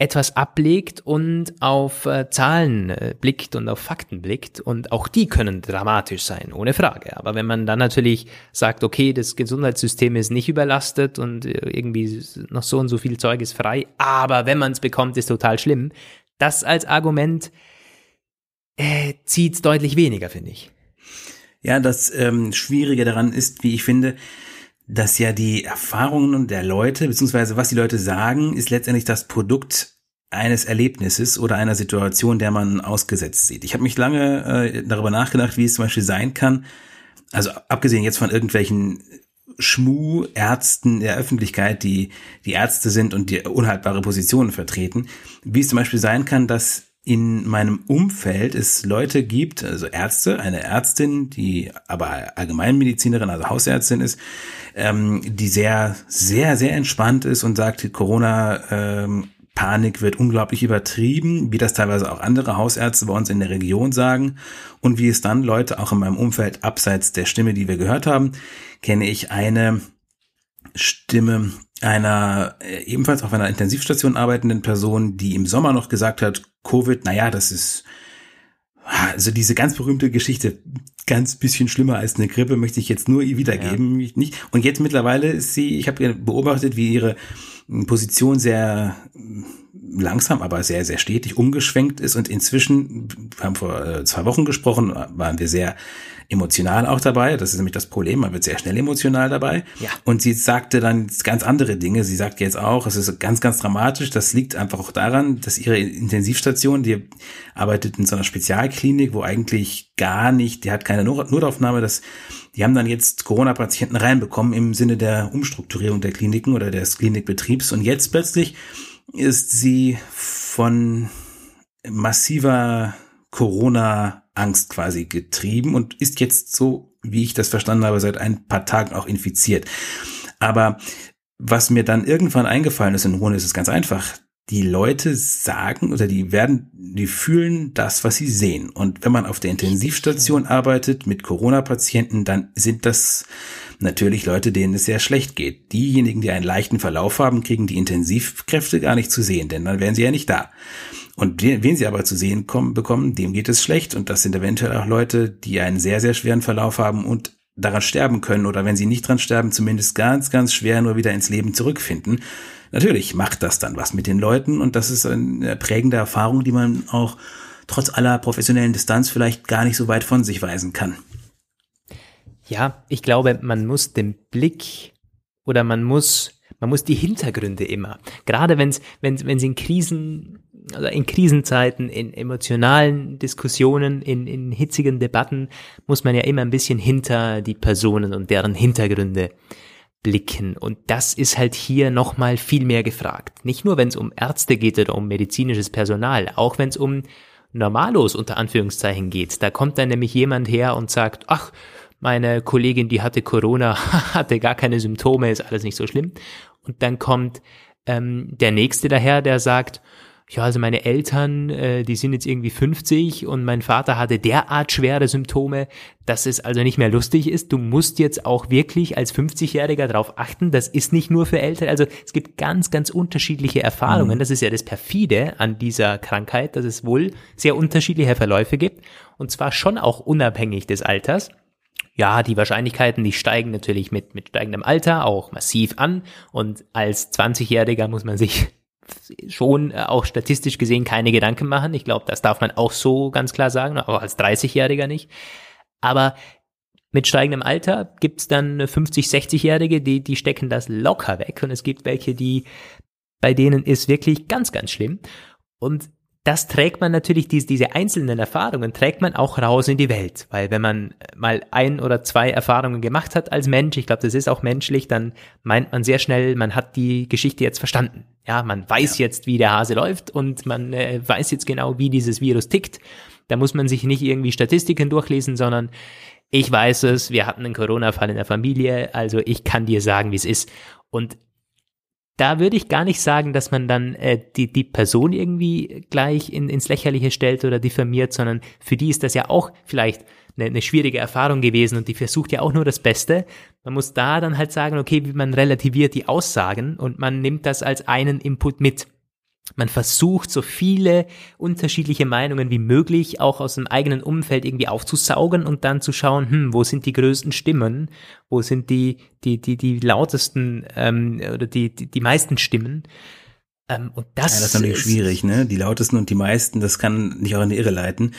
etwas ablegt und auf äh, Zahlen äh, blickt und auf Fakten blickt. Und auch die können dramatisch sein, ohne Frage. Aber wenn man dann natürlich sagt, okay, das Gesundheitssystem ist nicht überlastet und äh, irgendwie noch so und so viel Zeug ist frei, aber wenn man es bekommt, ist total schlimm, das als Argument äh, zieht deutlich weniger, finde ich. Ja, das ähm, Schwierige daran ist, wie ich finde, dass ja die Erfahrungen der Leute, beziehungsweise was die Leute sagen, ist letztendlich das Produkt eines Erlebnisses oder einer Situation, der man ausgesetzt sieht. Ich habe mich lange äh, darüber nachgedacht, wie es zum Beispiel sein kann, also abgesehen jetzt von irgendwelchen Schmu-Ärzten der Öffentlichkeit, die die Ärzte sind und die unhaltbare Positionen vertreten, wie es zum Beispiel sein kann, dass in meinem Umfeld es Leute gibt, also Ärzte, eine Ärztin, die aber Allgemeinmedizinerin, also Hausärztin ist, ähm, die sehr, sehr, sehr entspannt ist und sagt, Corona ähm, Panik wird unglaublich übertrieben, wie das teilweise auch andere Hausärzte bei uns in der Region sagen. Und wie es dann Leute auch in meinem Umfeld abseits der Stimme, die wir gehört haben, kenne ich eine Stimme einer äh, ebenfalls auf einer Intensivstation arbeitenden Person, die im Sommer noch gesagt hat, Covid, naja, das ist also diese ganz berühmte Geschichte, ganz bisschen schlimmer als eine Grippe, möchte ich jetzt nur ihr wiedergeben. Ja. Nicht. Und jetzt mittlerweile ist sie, ich habe beobachtet, wie ihre Position sehr langsam, aber sehr, sehr stetig umgeschwenkt ist und inzwischen, wir haben vor äh, zwei Wochen gesprochen, waren wir sehr emotional auch dabei. Das ist nämlich das Problem, man wird sehr schnell emotional dabei. Ja. Und sie sagte dann ganz andere Dinge. Sie sagt jetzt auch, es ist ganz, ganz dramatisch. Das liegt einfach auch daran, dass ihre Intensivstation, die arbeitet in so einer Spezialklinik, wo eigentlich gar nicht, die hat keine Notaufnahme, das die haben dann jetzt Corona-Patienten reinbekommen im Sinne der Umstrukturierung der Kliniken oder des Klinikbetriebs. Und jetzt plötzlich ist sie von massiver Corona-Angst quasi getrieben und ist jetzt so, wie ich das verstanden habe, seit ein paar Tagen auch infiziert. Aber was mir dann irgendwann eingefallen ist in Ruhe, ist es ganz einfach. Die Leute sagen oder die werden, die fühlen das, was sie sehen. Und wenn man auf der Intensivstation arbeitet mit Corona-Patienten, dann sind das natürlich Leute, denen es sehr schlecht geht. Diejenigen, die einen leichten Verlauf haben, kriegen die Intensivkräfte gar nicht zu sehen, denn dann wären sie ja nicht da. Und wen sie aber zu sehen kommen, bekommen, dem geht es schlecht. Und das sind eventuell auch Leute, die einen sehr, sehr schweren Verlauf haben und daran sterben können oder wenn sie nicht dran sterben, zumindest ganz, ganz schwer nur wieder ins Leben zurückfinden. Natürlich macht das dann was mit den Leuten und das ist eine prägende Erfahrung, die man auch trotz aller professionellen Distanz vielleicht gar nicht so weit von sich weisen kann. Ja, ich glaube, man muss den Blick oder man muss man muss die Hintergründe immer, gerade wenn es wenn wenn in Krisen also in Krisenzeiten, in emotionalen Diskussionen, in, in hitzigen Debatten muss man ja immer ein bisschen hinter die Personen und deren Hintergründe blicken. Und das ist halt hier nochmal viel mehr gefragt. Nicht nur, wenn es um Ärzte geht oder um medizinisches Personal, auch wenn es um Normalos unter Anführungszeichen geht. Da kommt dann nämlich jemand her und sagt, ach, meine Kollegin, die hatte Corona, hatte gar keine Symptome, ist alles nicht so schlimm. Und dann kommt ähm, der nächste daher, der sagt, ja, also meine Eltern, äh, die sind jetzt irgendwie 50 und mein Vater hatte derart schwere Symptome, dass es also nicht mehr lustig ist. Du musst jetzt auch wirklich als 50-Jähriger darauf achten, das ist nicht nur für Ältere. Also es gibt ganz, ganz unterschiedliche Erfahrungen. Mhm. Das ist ja das Perfide an dieser Krankheit, dass es wohl sehr unterschiedliche Verläufe gibt und zwar schon auch unabhängig des Alters. Ja, die Wahrscheinlichkeiten, die steigen natürlich mit, mit steigendem Alter auch massiv an und als 20-Jähriger muss man sich schon äh, auch statistisch gesehen keine Gedanken machen. Ich glaube, das darf man auch so ganz klar sagen, auch als 30-Jähriger nicht. Aber mit steigendem Alter gibt's dann 50, 60-Jährige, die, die stecken das locker weg. Und es gibt welche, die, bei denen ist wirklich ganz, ganz schlimm. Und das trägt man natürlich, diese, diese einzelnen Erfahrungen trägt man auch raus in die Welt. Weil wenn man mal ein oder zwei Erfahrungen gemacht hat als Mensch, ich glaube, das ist auch menschlich, dann meint man sehr schnell, man hat die Geschichte jetzt verstanden. Ja, man weiß ja. jetzt, wie der Hase läuft und man äh, weiß jetzt genau, wie dieses Virus tickt. Da muss man sich nicht irgendwie Statistiken durchlesen, sondern ich weiß es, wir hatten einen Corona-Fall in der Familie, also ich kann dir sagen, wie es ist. Und da würde ich gar nicht sagen, dass man dann äh, die, die Person irgendwie gleich in, ins Lächerliche stellt oder diffamiert, sondern für die ist das ja auch vielleicht eine, eine schwierige Erfahrung gewesen und die versucht ja auch nur das Beste. Man muss da dann halt sagen, okay, man relativiert die Aussagen und man nimmt das als einen Input mit man versucht, so viele unterschiedliche Meinungen wie möglich auch aus dem eigenen Umfeld irgendwie aufzusaugen und dann zu schauen, hm, wo sind die größten Stimmen, wo sind die, die, die, die lautesten ähm, oder die, die, die meisten Stimmen ähm, und das, ja, das ist natürlich schwierig, ne? Die lautesten und die meisten, das kann nicht auch in die Irre leiten.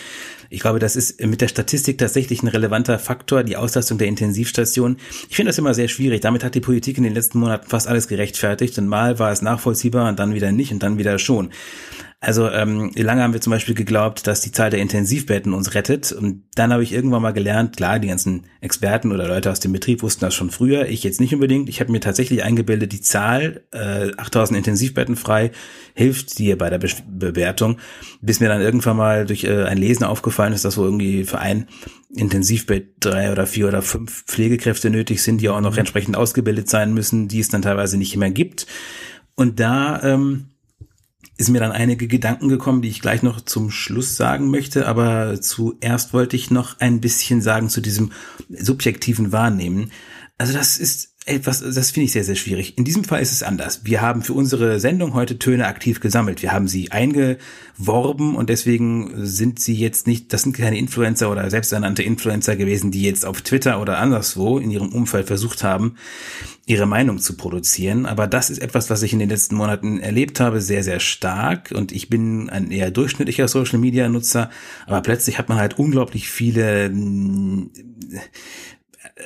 Ich glaube, das ist mit der Statistik tatsächlich ein relevanter Faktor, die Auslastung der Intensivstation. Ich finde das immer sehr schwierig. Damit hat die Politik in den letzten Monaten fast alles gerechtfertigt und mal war es nachvollziehbar und dann wieder nicht und dann wieder schon. Also ähm, lange haben wir zum Beispiel geglaubt, dass die Zahl der Intensivbetten uns rettet. Und dann habe ich irgendwann mal gelernt, klar, die ganzen Experten oder Leute aus dem Betrieb wussten das schon früher, ich jetzt nicht unbedingt. Ich habe mir tatsächlich eingebildet, die Zahl äh, 8000 Intensivbetten frei hilft dir bei der Be Bewertung, bis mir dann irgendwann mal durch äh, ein Lesen aufgefallen ist, dass wo irgendwie für ein Intensivbett drei oder vier oder fünf Pflegekräfte nötig sind, die auch noch mhm. entsprechend ausgebildet sein müssen, die es dann teilweise nicht mehr gibt. Und da ähm, ist mir dann einige Gedanken gekommen, die ich gleich noch zum Schluss sagen möchte, aber zuerst wollte ich noch ein bisschen sagen zu diesem subjektiven Wahrnehmen. Also das ist etwas, das finde ich sehr, sehr schwierig. In diesem Fall ist es anders. Wir haben für unsere Sendung heute Töne aktiv gesammelt. Wir haben sie eingeworben und deswegen sind sie jetzt nicht, das sind keine Influencer oder selbsternannte Influencer gewesen, die jetzt auf Twitter oder anderswo in ihrem Umfeld versucht haben, ihre Meinung zu produzieren. Aber das ist etwas, was ich in den letzten Monaten erlebt habe, sehr, sehr stark. Und ich bin ein eher durchschnittlicher Social Media Nutzer. Aber plötzlich hat man halt unglaublich viele,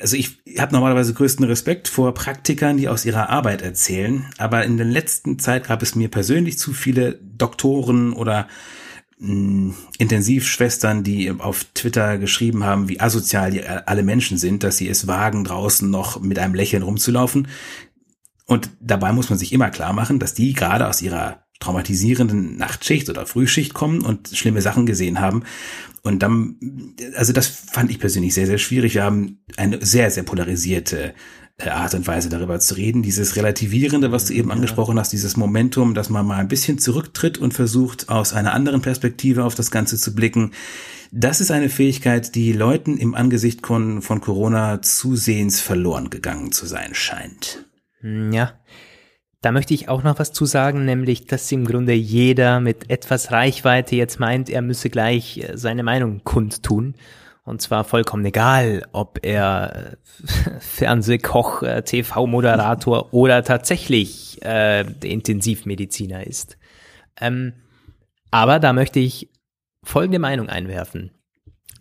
also ich habe normalerweise größten Respekt vor Praktikern, die aus ihrer Arbeit erzählen, aber in der letzten Zeit gab es mir persönlich zu viele Doktoren oder mh, hm, Intensivschwestern, die auf Twitter geschrieben haben, wie asozial die alle Menschen sind, dass sie es wagen, draußen noch mit einem Lächeln rumzulaufen. Und dabei muss man sich immer klar machen, dass die gerade aus ihrer traumatisierenden Nachtschicht oder Frühschicht kommen und schlimme Sachen gesehen haben und dann, also das fand ich persönlich sehr, sehr schwierig. Wir haben eine sehr, sehr polarisierte äh, Art und Weise darüber zu reden. Dieses Relativierende, was du eben ja. angesprochen hast, dieses Momentum, dass man mal ein bisschen zurücktritt und versucht, aus einer anderen Perspektive auf das Ganze zu blicken. Das ist eine Fähigkeit, die Leuten im Angesicht von, von Corona zusehends verloren gegangen zu sein scheint. Ja, da möchte ich auch noch was zu sagen, nämlich, dass im Grunde jeder mit etwas Reichweite jetzt meint, er müsse gleich äh, seine Meinung kundtun. Und zwar vollkommen egal, ob er äh, Fernsehkoch, äh, TV-Moderator oder tatsächlich äh, Intensivmediziner ist. Ähm, aber da möchte ich folgende Meinung einwerfen.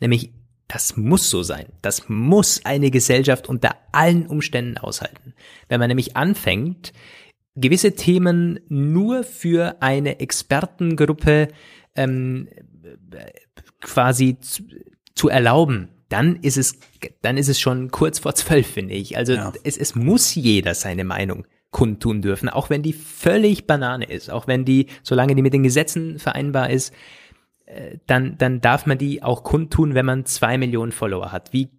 Nämlich, das muss so sein. Das muss eine Gesellschaft unter allen Umständen aushalten. Wenn man nämlich anfängt, gewisse Themen nur für eine Expertengruppe ähm, quasi zu, zu erlauben, dann ist es, dann ist es schon kurz vor zwölf, finde ich. Also ja. es, es muss jeder seine Meinung kundtun dürfen, auch wenn die völlig Banane ist, auch wenn die, solange die mit den Gesetzen vereinbar ist, äh, dann, dann darf man die auch kundtun, wenn man zwei Millionen Follower hat. Wie,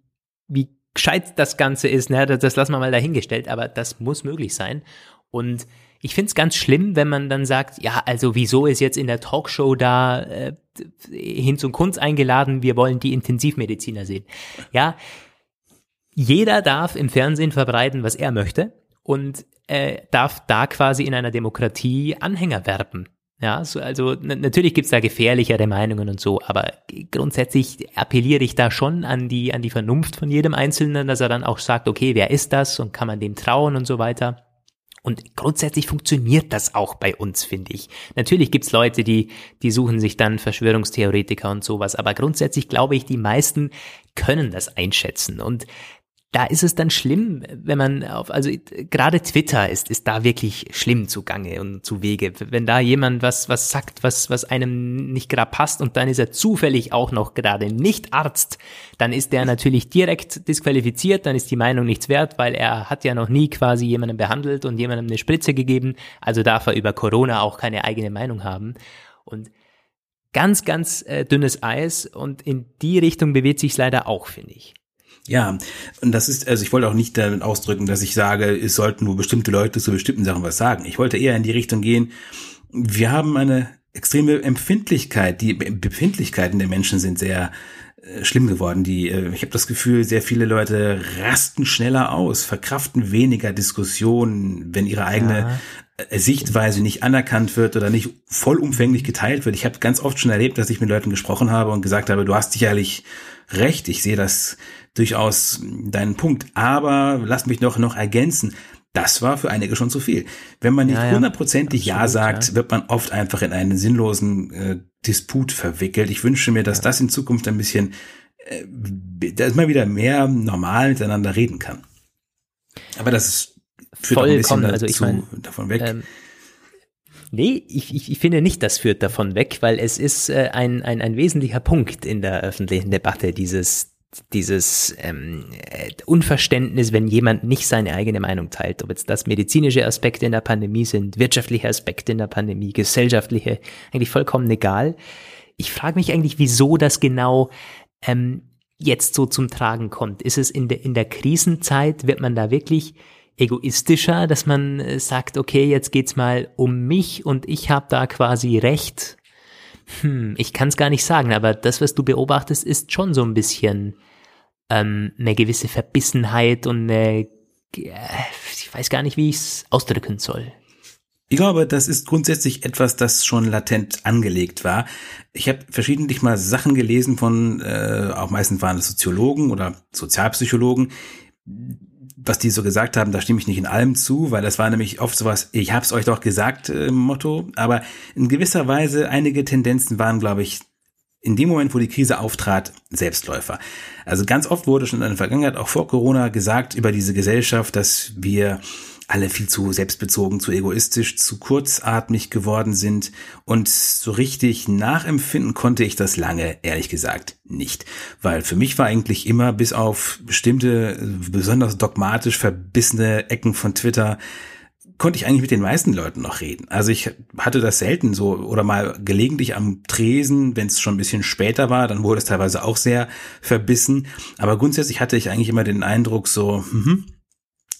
wie gescheit das Ganze ist, ne, das, das lassen wir mal dahingestellt, aber das muss möglich sein. Und ich finde es ganz schlimm, wenn man dann sagt, ja, also wieso ist jetzt in der Talkshow da äh, Hinz und Kunz eingeladen, wir wollen die Intensivmediziner sehen. Ja, jeder darf im Fernsehen verbreiten, was er möchte und äh, darf da quasi in einer Demokratie Anhänger werben. Ja, so, also natürlich gibt's da gefährlichere Meinungen und so, aber grundsätzlich appelliere ich da schon an die, an die Vernunft von jedem Einzelnen, dass er dann auch sagt, okay, wer ist das und kann man dem trauen und so weiter. Und grundsätzlich funktioniert das auch bei uns, finde ich. Natürlich gibt's Leute, die, die suchen sich dann Verschwörungstheoretiker und sowas, aber grundsätzlich glaube ich, die meisten können das einschätzen. Und da ist es dann schlimm, wenn man auf, also gerade Twitter ist, ist da wirklich schlimm zugange und zu Wege. Wenn da jemand was, was sagt, was, was einem nicht gerade passt und dann ist er zufällig auch noch gerade nicht Arzt, dann ist der natürlich direkt disqualifiziert, dann ist die Meinung nichts wert, weil er hat ja noch nie quasi jemanden behandelt und jemandem eine Spritze gegeben, also darf er über Corona auch keine eigene Meinung haben. Und ganz, ganz äh, dünnes Eis und in die Richtung bewegt sich leider auch, finde ich. Ja, und das ist, also ich wollte auch nicht damit ausdrücken, dass ich sage, es sollten nur bestimmte Leute zu bestimmten Sachen was sagen. Ich wollte eher in die Richtung gehen, wir haben eine extreme Empfindlichkeit. Die Befindlichkeiten der Menschen sind sehr äh, schlimm geworden. Die, äh, ich habe das Gefühl, sehr viele Leute rasten schneller aus, verkraften weniger Diskussionen, wenn ihre eigene ja. Äh, Sichtweise nicht anerkannt wird oder nicht vollumfänglich geteilt wird. Ich habe ganz oft schon erlebt, dass ich mit Leuten gesprochen habe und gesagt habe, du hast sicherlich recht, ich sehe das durchaus deinen Punkt. Aber lass mich doch noch ergänzen. Das war für einige schon zu viel. Wenn man nicht hundertprozentig ja, ja, ja, sagt, ja. wird man oft einfach in einen sinnlosen äh, Disput verwickelt. Ich wünsche mir, dass das in Zukunft ein bisschen, äh, dass man wieder mehr normal miteinander reden kann. Aber das ist führt Vollkommen, ein bisschen dazu, also ich mein, davon weg. Ähm, Nee, ich, ich, ich finde nicht, das führt davon weg, weil es ist äh, ein, ein, ein wesentlicher Punkt in der öffentlichen Debatte, dieses, dieses ähm, äh, Unverständnis, wenn jemand nicht seine eigene Meinung teilt, ob jetzt das medizinische Aspekte in der Pandemie sind, wirtschaftliche Aspekte in der Pandemie, gesellschaftliche, eigentlich vollkommen egal. Ich frage mich eigentlich, wieso das genau ähm, jetzt so zum Tragen kommt. Ist es in der, in der Krisenzeit, wird man da wirklich egoistischer, dass man äh, sagt, okay, jetzt geht's mal um mich und ich habe da quasi recht hm, ich kann es gar nicht sagen, aber das, was du beobachtest, ist schon so ein bisschen ähm, eine gewisse Verbissenheit und eine, äh, ich weiß gar nicht, wie ich es ausdrücken soll. Ich glaube, das ist grundsätzlich etwas, das schon latent angelegt war. Ich habe verschiedentlich mal Sachen gelesen von, äh, auch meistens waren es Soziologen oder Sozialpsychologen, was die so gesagt haben, da stimme ich nicht in allem zu, weil das war nämlich oft sowas, ich hab's euch doch gesagt, äh, Motto. Aber in gewisser Weise, einige Tendenzen waren, glaube ich, in dem Moment, wo die Krise auftrat, Selbstläufer. Also ganz oft wurde schon in der Vergangenheit, auch vor Corona, gesagt über diese Gesellschaft, dass wir alle viel zu selbstbezogen, zu egoistisch, zu kurzatmig geworden sind und so richtig nachempfinden konnte ich das lange, ehrlich gesagt, nicht. Weil für mich war eigentlich immer bis auf bestimmte, besonders dogmatisch verbissene Ecken von Twitter konnte ich eigentlich mit den meisten Leuten noch reden. Also ich hatte das selten so oder mal gelegentlich am Tresen, wenn es schon ein bisschen später war, dann wurde es teilweise auch sehr verbissen. Aber grundsätzlich hatte ich eigentlich immer den Eindruck so, hm,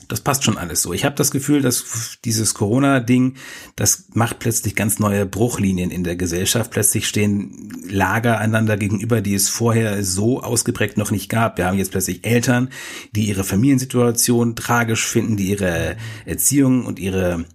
das passt schon alles so. Ich habe das Gefühl, dass dieses Corona-Ding, das macht plötzlich ganz neue Bruchlinien in der Gesellschaft. Plötzlich stehen Lager einander gegenüber, die es vorher so ausgeprägt noch nicht gab. Wir haben jetzt plötzlich Eltern, die ihre Familiensituation tragisch finden, die ihre Erziehung und ihre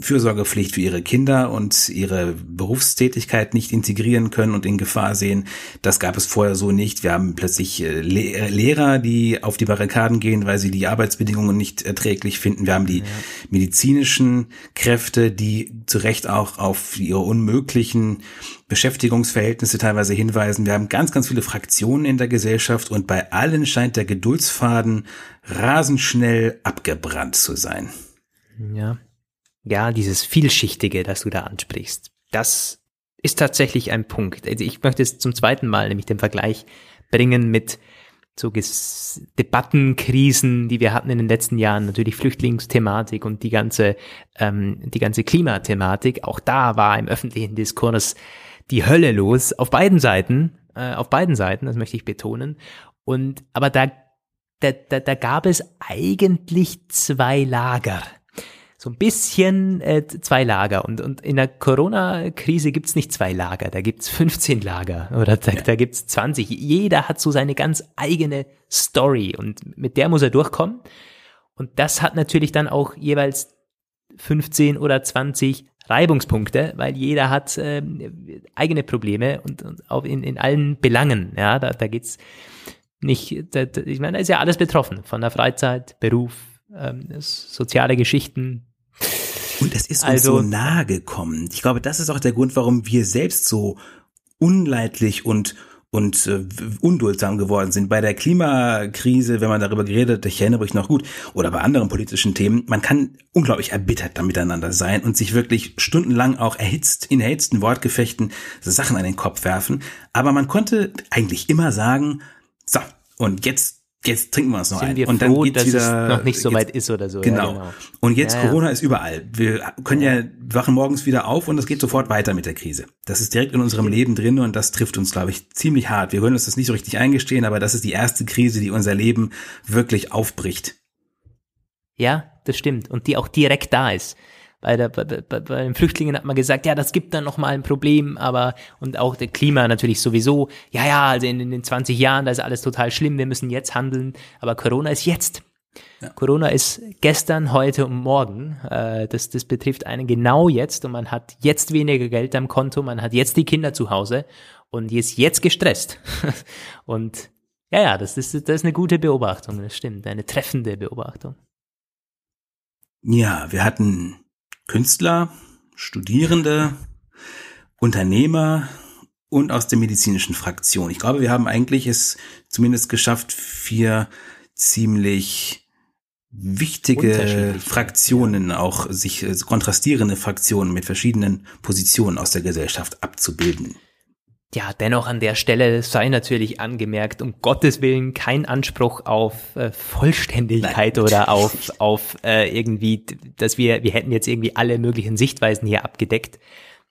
Fürsorgepflicht für ihre Kinder und ihre Berufstätigkeit nicht integrieren können und in Gefahr sehen. Das gab es vorher so nicht. Wir haben plötzlich äh, Lehrer, die auf die Barrikaden gehen, weil sie die Arbeitsbedingungen nicht erträglich finden. Wir haben die ja. medizinischen Kräfte, die zu Recht auch auf ihre unmöglichen Beschäftigungsverhältnisse teilweise hinweisen. Wir haben ganz, ganz viele Fraktionen in der Gesellschaft und bei allen scheint der Geduldsfaden rasend schnell abgebrannt zu sein. Ja. Ja, dieses Vielschichtige, das du da ansprichst, das ist tatsächlich ein Punkt. Also ich möchte es zum zweiten Mal nämlich den Vergleich bringen mit so Ges Debattenkrisen, die wir hatten in den letzten Jahren, natürlich Flüchtlingsthematik und die ganze, ähm, die ganze Klimathematik, auch da war im öffentlichen Diskurs die Hölle los, auf beiden Seiten, äh, auf beiden Seiten, das möchte ich betonen. Und, aber da, da, da, da gab es eigentlich zwei Lager. So ein bisschen äh, zwei Lager. Und, und in der Corona-Krise gibt's nicht zwei Lager, da gibt's 15 Lager oder da, ja. da gibt's 20. Jeder hat so seine ganz eigene Story und mit der muss er durchkommen. Und das hat natürlich dann auch jeweils 15 oder 20 Reibungspunkte, weil jeder hat äh, eigene Probleme und, und auch in, in allen Belangen. Ja, da, da geht's nicht, da, ich meine, da ist ja alles betroffen, von der Freizeit, Beruf, ähm, soziale Geschichten. Und es ist uns also, so nahe gekommen. Ich glaube, das ist auch der Grund, warum wir selbst so unleidlich und und äh, unduldsam geworden sind. Bei der Klimakrise, wenn man darüber geredet, ich erinnere mich noch gut, oder bei anderen politischen Themen, man kann unglaublich erbittert da miteinander sein und sich wirklich stundenlang auch erhitzt, in erhitzten Wortgefechten Sachen an den Kopf werfen. Aber man konnte eigentlich immer sagen, so, und jetzt jetzt trinken wir uns noch Sind ein. Wir und froh, dann geht's wieder, noch nicht so weit ist oder so. Genau. Ja, genau. Und jetzt ja, Corona ja. ist überall. Wir können ja. wachen morgens wieder auf und es geht sofort weiter mit der Krise. Das ist direkt in unserem Leben drin und das trifft uns, glaube ich, ziemlich hart. Wir können uns das nicht so richtig eingestehen, aber das ist die erste Krise, die unser Leben wirklich aufbricht. Ja, das stimmt. Und die auch direkt da ist bei, der, bei, bei, bei den Flüchtlingen hat man gesagt, ja, das gibt dann nochmal ein Problem, aber und auch der Klima natürlich sowieso, ja, ja, also in, in den 20 Jahren, da ist alles total schlimm, wir müssen jetzt handeln, aber Corona ist jetzt. Ja. Corona ist gestern, heute und morgen. Äh, das, das betrifft einen genau jetzt und man hat jetzt weniger Geld am Konto, man hat jetzt die Kinder zu Hause und ist jetzt gestresst. und ja, ja, das ist, das ist eine gute Beobachtung, das stimmt, eine treffende Beobachtung. Ja, wir hatten Künstler, Studierende, Unternehmer und aus der medizinischen Fraktion. Ich glaube, wir haben eigentlich es zumindest geschafft, vier ziemlich wichtige Fraktionen, auch sich äh, kontrastierende Fraktionen mit verschiedenen Positionen aus der Gesellschaft abzubilden. Ja, dennoch an der Stelle sei natürlich angemerkt, um Gottes Willen kein Anspruch auf äh, Vollständigkeit Nein. oder auf, auf äh, irgendwie, dass wir, wir hätten jetzt irgendwie alle möglichen Sichtweisen hier abgedeckt.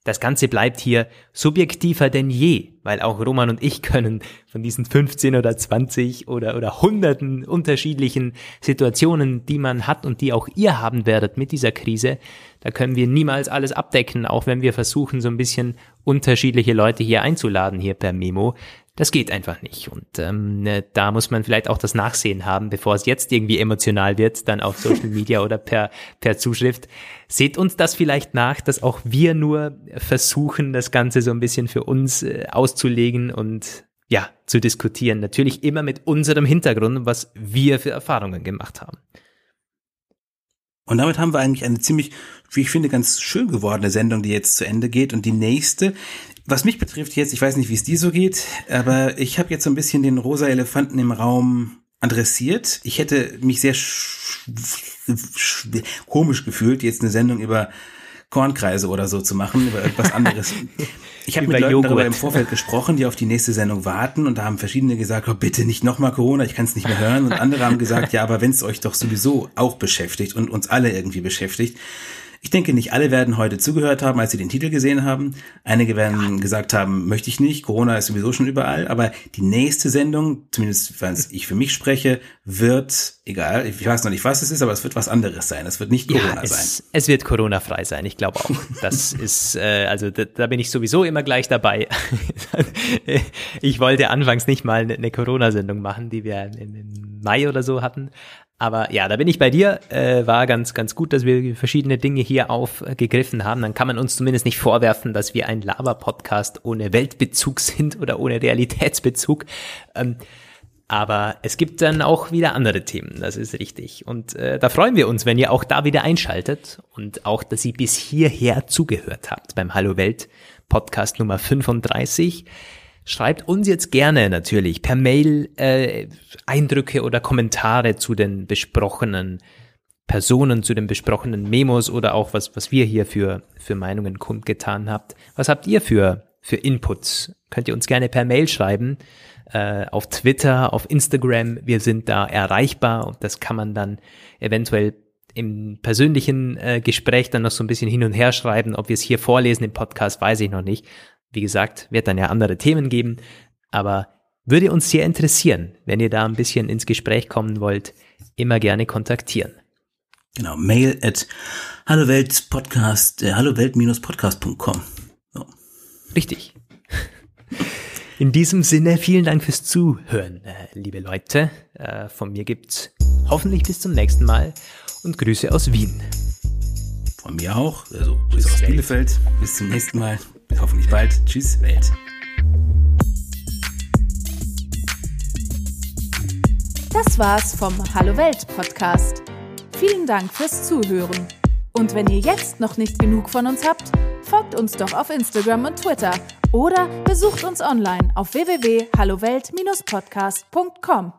Das Ganze bleibt hier subjektiver denn je, weil auch Roman und ich können von diesen 15 oder 20 oder, oder hunderten unterschiedlichen Situationen, die man hat und die auch ihr haben werdet mit dieser Krise, da können wir niemals alles abdecken, auch wenn wir versuchen, so ein bisschen unterschiedliche Leute hier einzuladen, hier per Memo. Das geht einfach nicht. Und ähm, ne, da muss man vielleicht auch das Nachsehen haben, bevor es jetzt irgendwie emotional wird, dann auf Social Media oder per, per Zuschrift. Seht uns das vielleicht nach, dass auch wir nur versuchen, das Ganze so ein bisschen für uns äh, auszulegen und ja, zu diskutieren. Natürlich immer mit unserem Hintergrund, was wir für Erfahrungen gemacht haben. Und damit haben wir eigentlich eine ziemlich, wie ich finde, ganz schön gewordene Sendung, die jetzt zu Ende geht. Und die nächste was mich betrifft jetzt, ich weiß nicht, wie es dir so geht, aber ich habe jetzt so ein bisschen den rosa Elefanten im Raum adressiert. Ich hätte mich sehr komisch gefühlt, jetzt eine Sendung über Kornkreise oder so zu machen, über irgendwas anderes. Ich habe mit Leuten Joghurt. darüber im Vorfeld gesprochen, die auf die nächste Sendung warten und da haben verschiedene gesagt, oh, bitte nicht nochmal Corona, ich kann es nicht mehr hören. Und andere haben gesagt, ja, aber wenn es euch doch sowieso auch beschäftigt und uns alle irgendwie beschäftigt, ich denke, nicht alle werden heute zugehört haben, als sie den Titel gesehen haben. Einige werden ja. gesagt haben, möchte ich nicht, Corona ist sowieso schon überall. Aber die nächste Sendung, zumindest wenn ich für mich spreche, wird, egal, ich weiß noch nicht, was es ist, aber es wird was anderes sein. Es wird nicht Corona ja, es, sein. Es wird Corona-frei sein, ich glaube auch. Das ist, äh, also da, da bin ich sowieso immer gleich dabei. ich wollte anfangs nicht mal eine, eine Corona-Sendung machen, die wir im Mai oder so hatten. Aber ja, da bin ich bei dir. Äh, war ganz, ganz gut, dass wir verschiedene Dinge hier aufgegriffen haben. Dann kann man uns zumindest nicht vorwerfen, dass wir ein Laber-Podcast ohne Weltbezug sind oder ohne Realitätsbezug. Ähm, aber es gibt dann auch wieder andere Themen, das ist richtig. Und äh, da freuen wir uns, wenn ihr auch da wieder einschaltet und auch, dass ihr bis hierher zugehört habt beim Hallo Welt Podcast Nummer 35. Schreibt uns jetzt gerne natürlich per Mail äh, Eindrücke oder Kommentare zu den besprochenen Personen, zu den besprochenen Memos oder auch was, was wir hier für, für Meinungen kundgetan habt. Was habt ihr für, für Inputs? Könnt ihr uns gerne per Mail schreiben, äh, auf Twitter, auf Instagram. Wir sind da erreichbar und das kann man dann eventuell im persönlichen äh, Gespräch dann noch so ein bisschen hin und her schreiben. Ob wir es hier vorlesen im Podcast, weiß ich noch nicht. Wie gesagt, wird dann ja andere Themen geben, aber würde uns sehr interessieren, wenn ihr da ein bisschen ins Gespräch kommen wollt, immer gerne kontaktieren. Genau, mail at halloweltpodcast, äh, hallowelt-podcast.com. So. Richtig. In diesem Sinne, vielen Dank fürs Zuhören, äh, liebe Leute. Äh, von mir gibt's hoffentlich bis zum nächsten Mal und Grüße aus Wien. Von mir auch, also Grüße aus Bielefeld. Bis zum nächsten Mal. Bis hoffentlich bald. Tschüss, Welt. Das war's vom Hallo Welt Podcast. Vielen Dank fürs Zuhören. Und wenn ihr jetzt noch nicht genug von uns habt, folgt uns doch auf Instagram und Twitter oder besucht uns online auf www.hallowelt-podcast.com.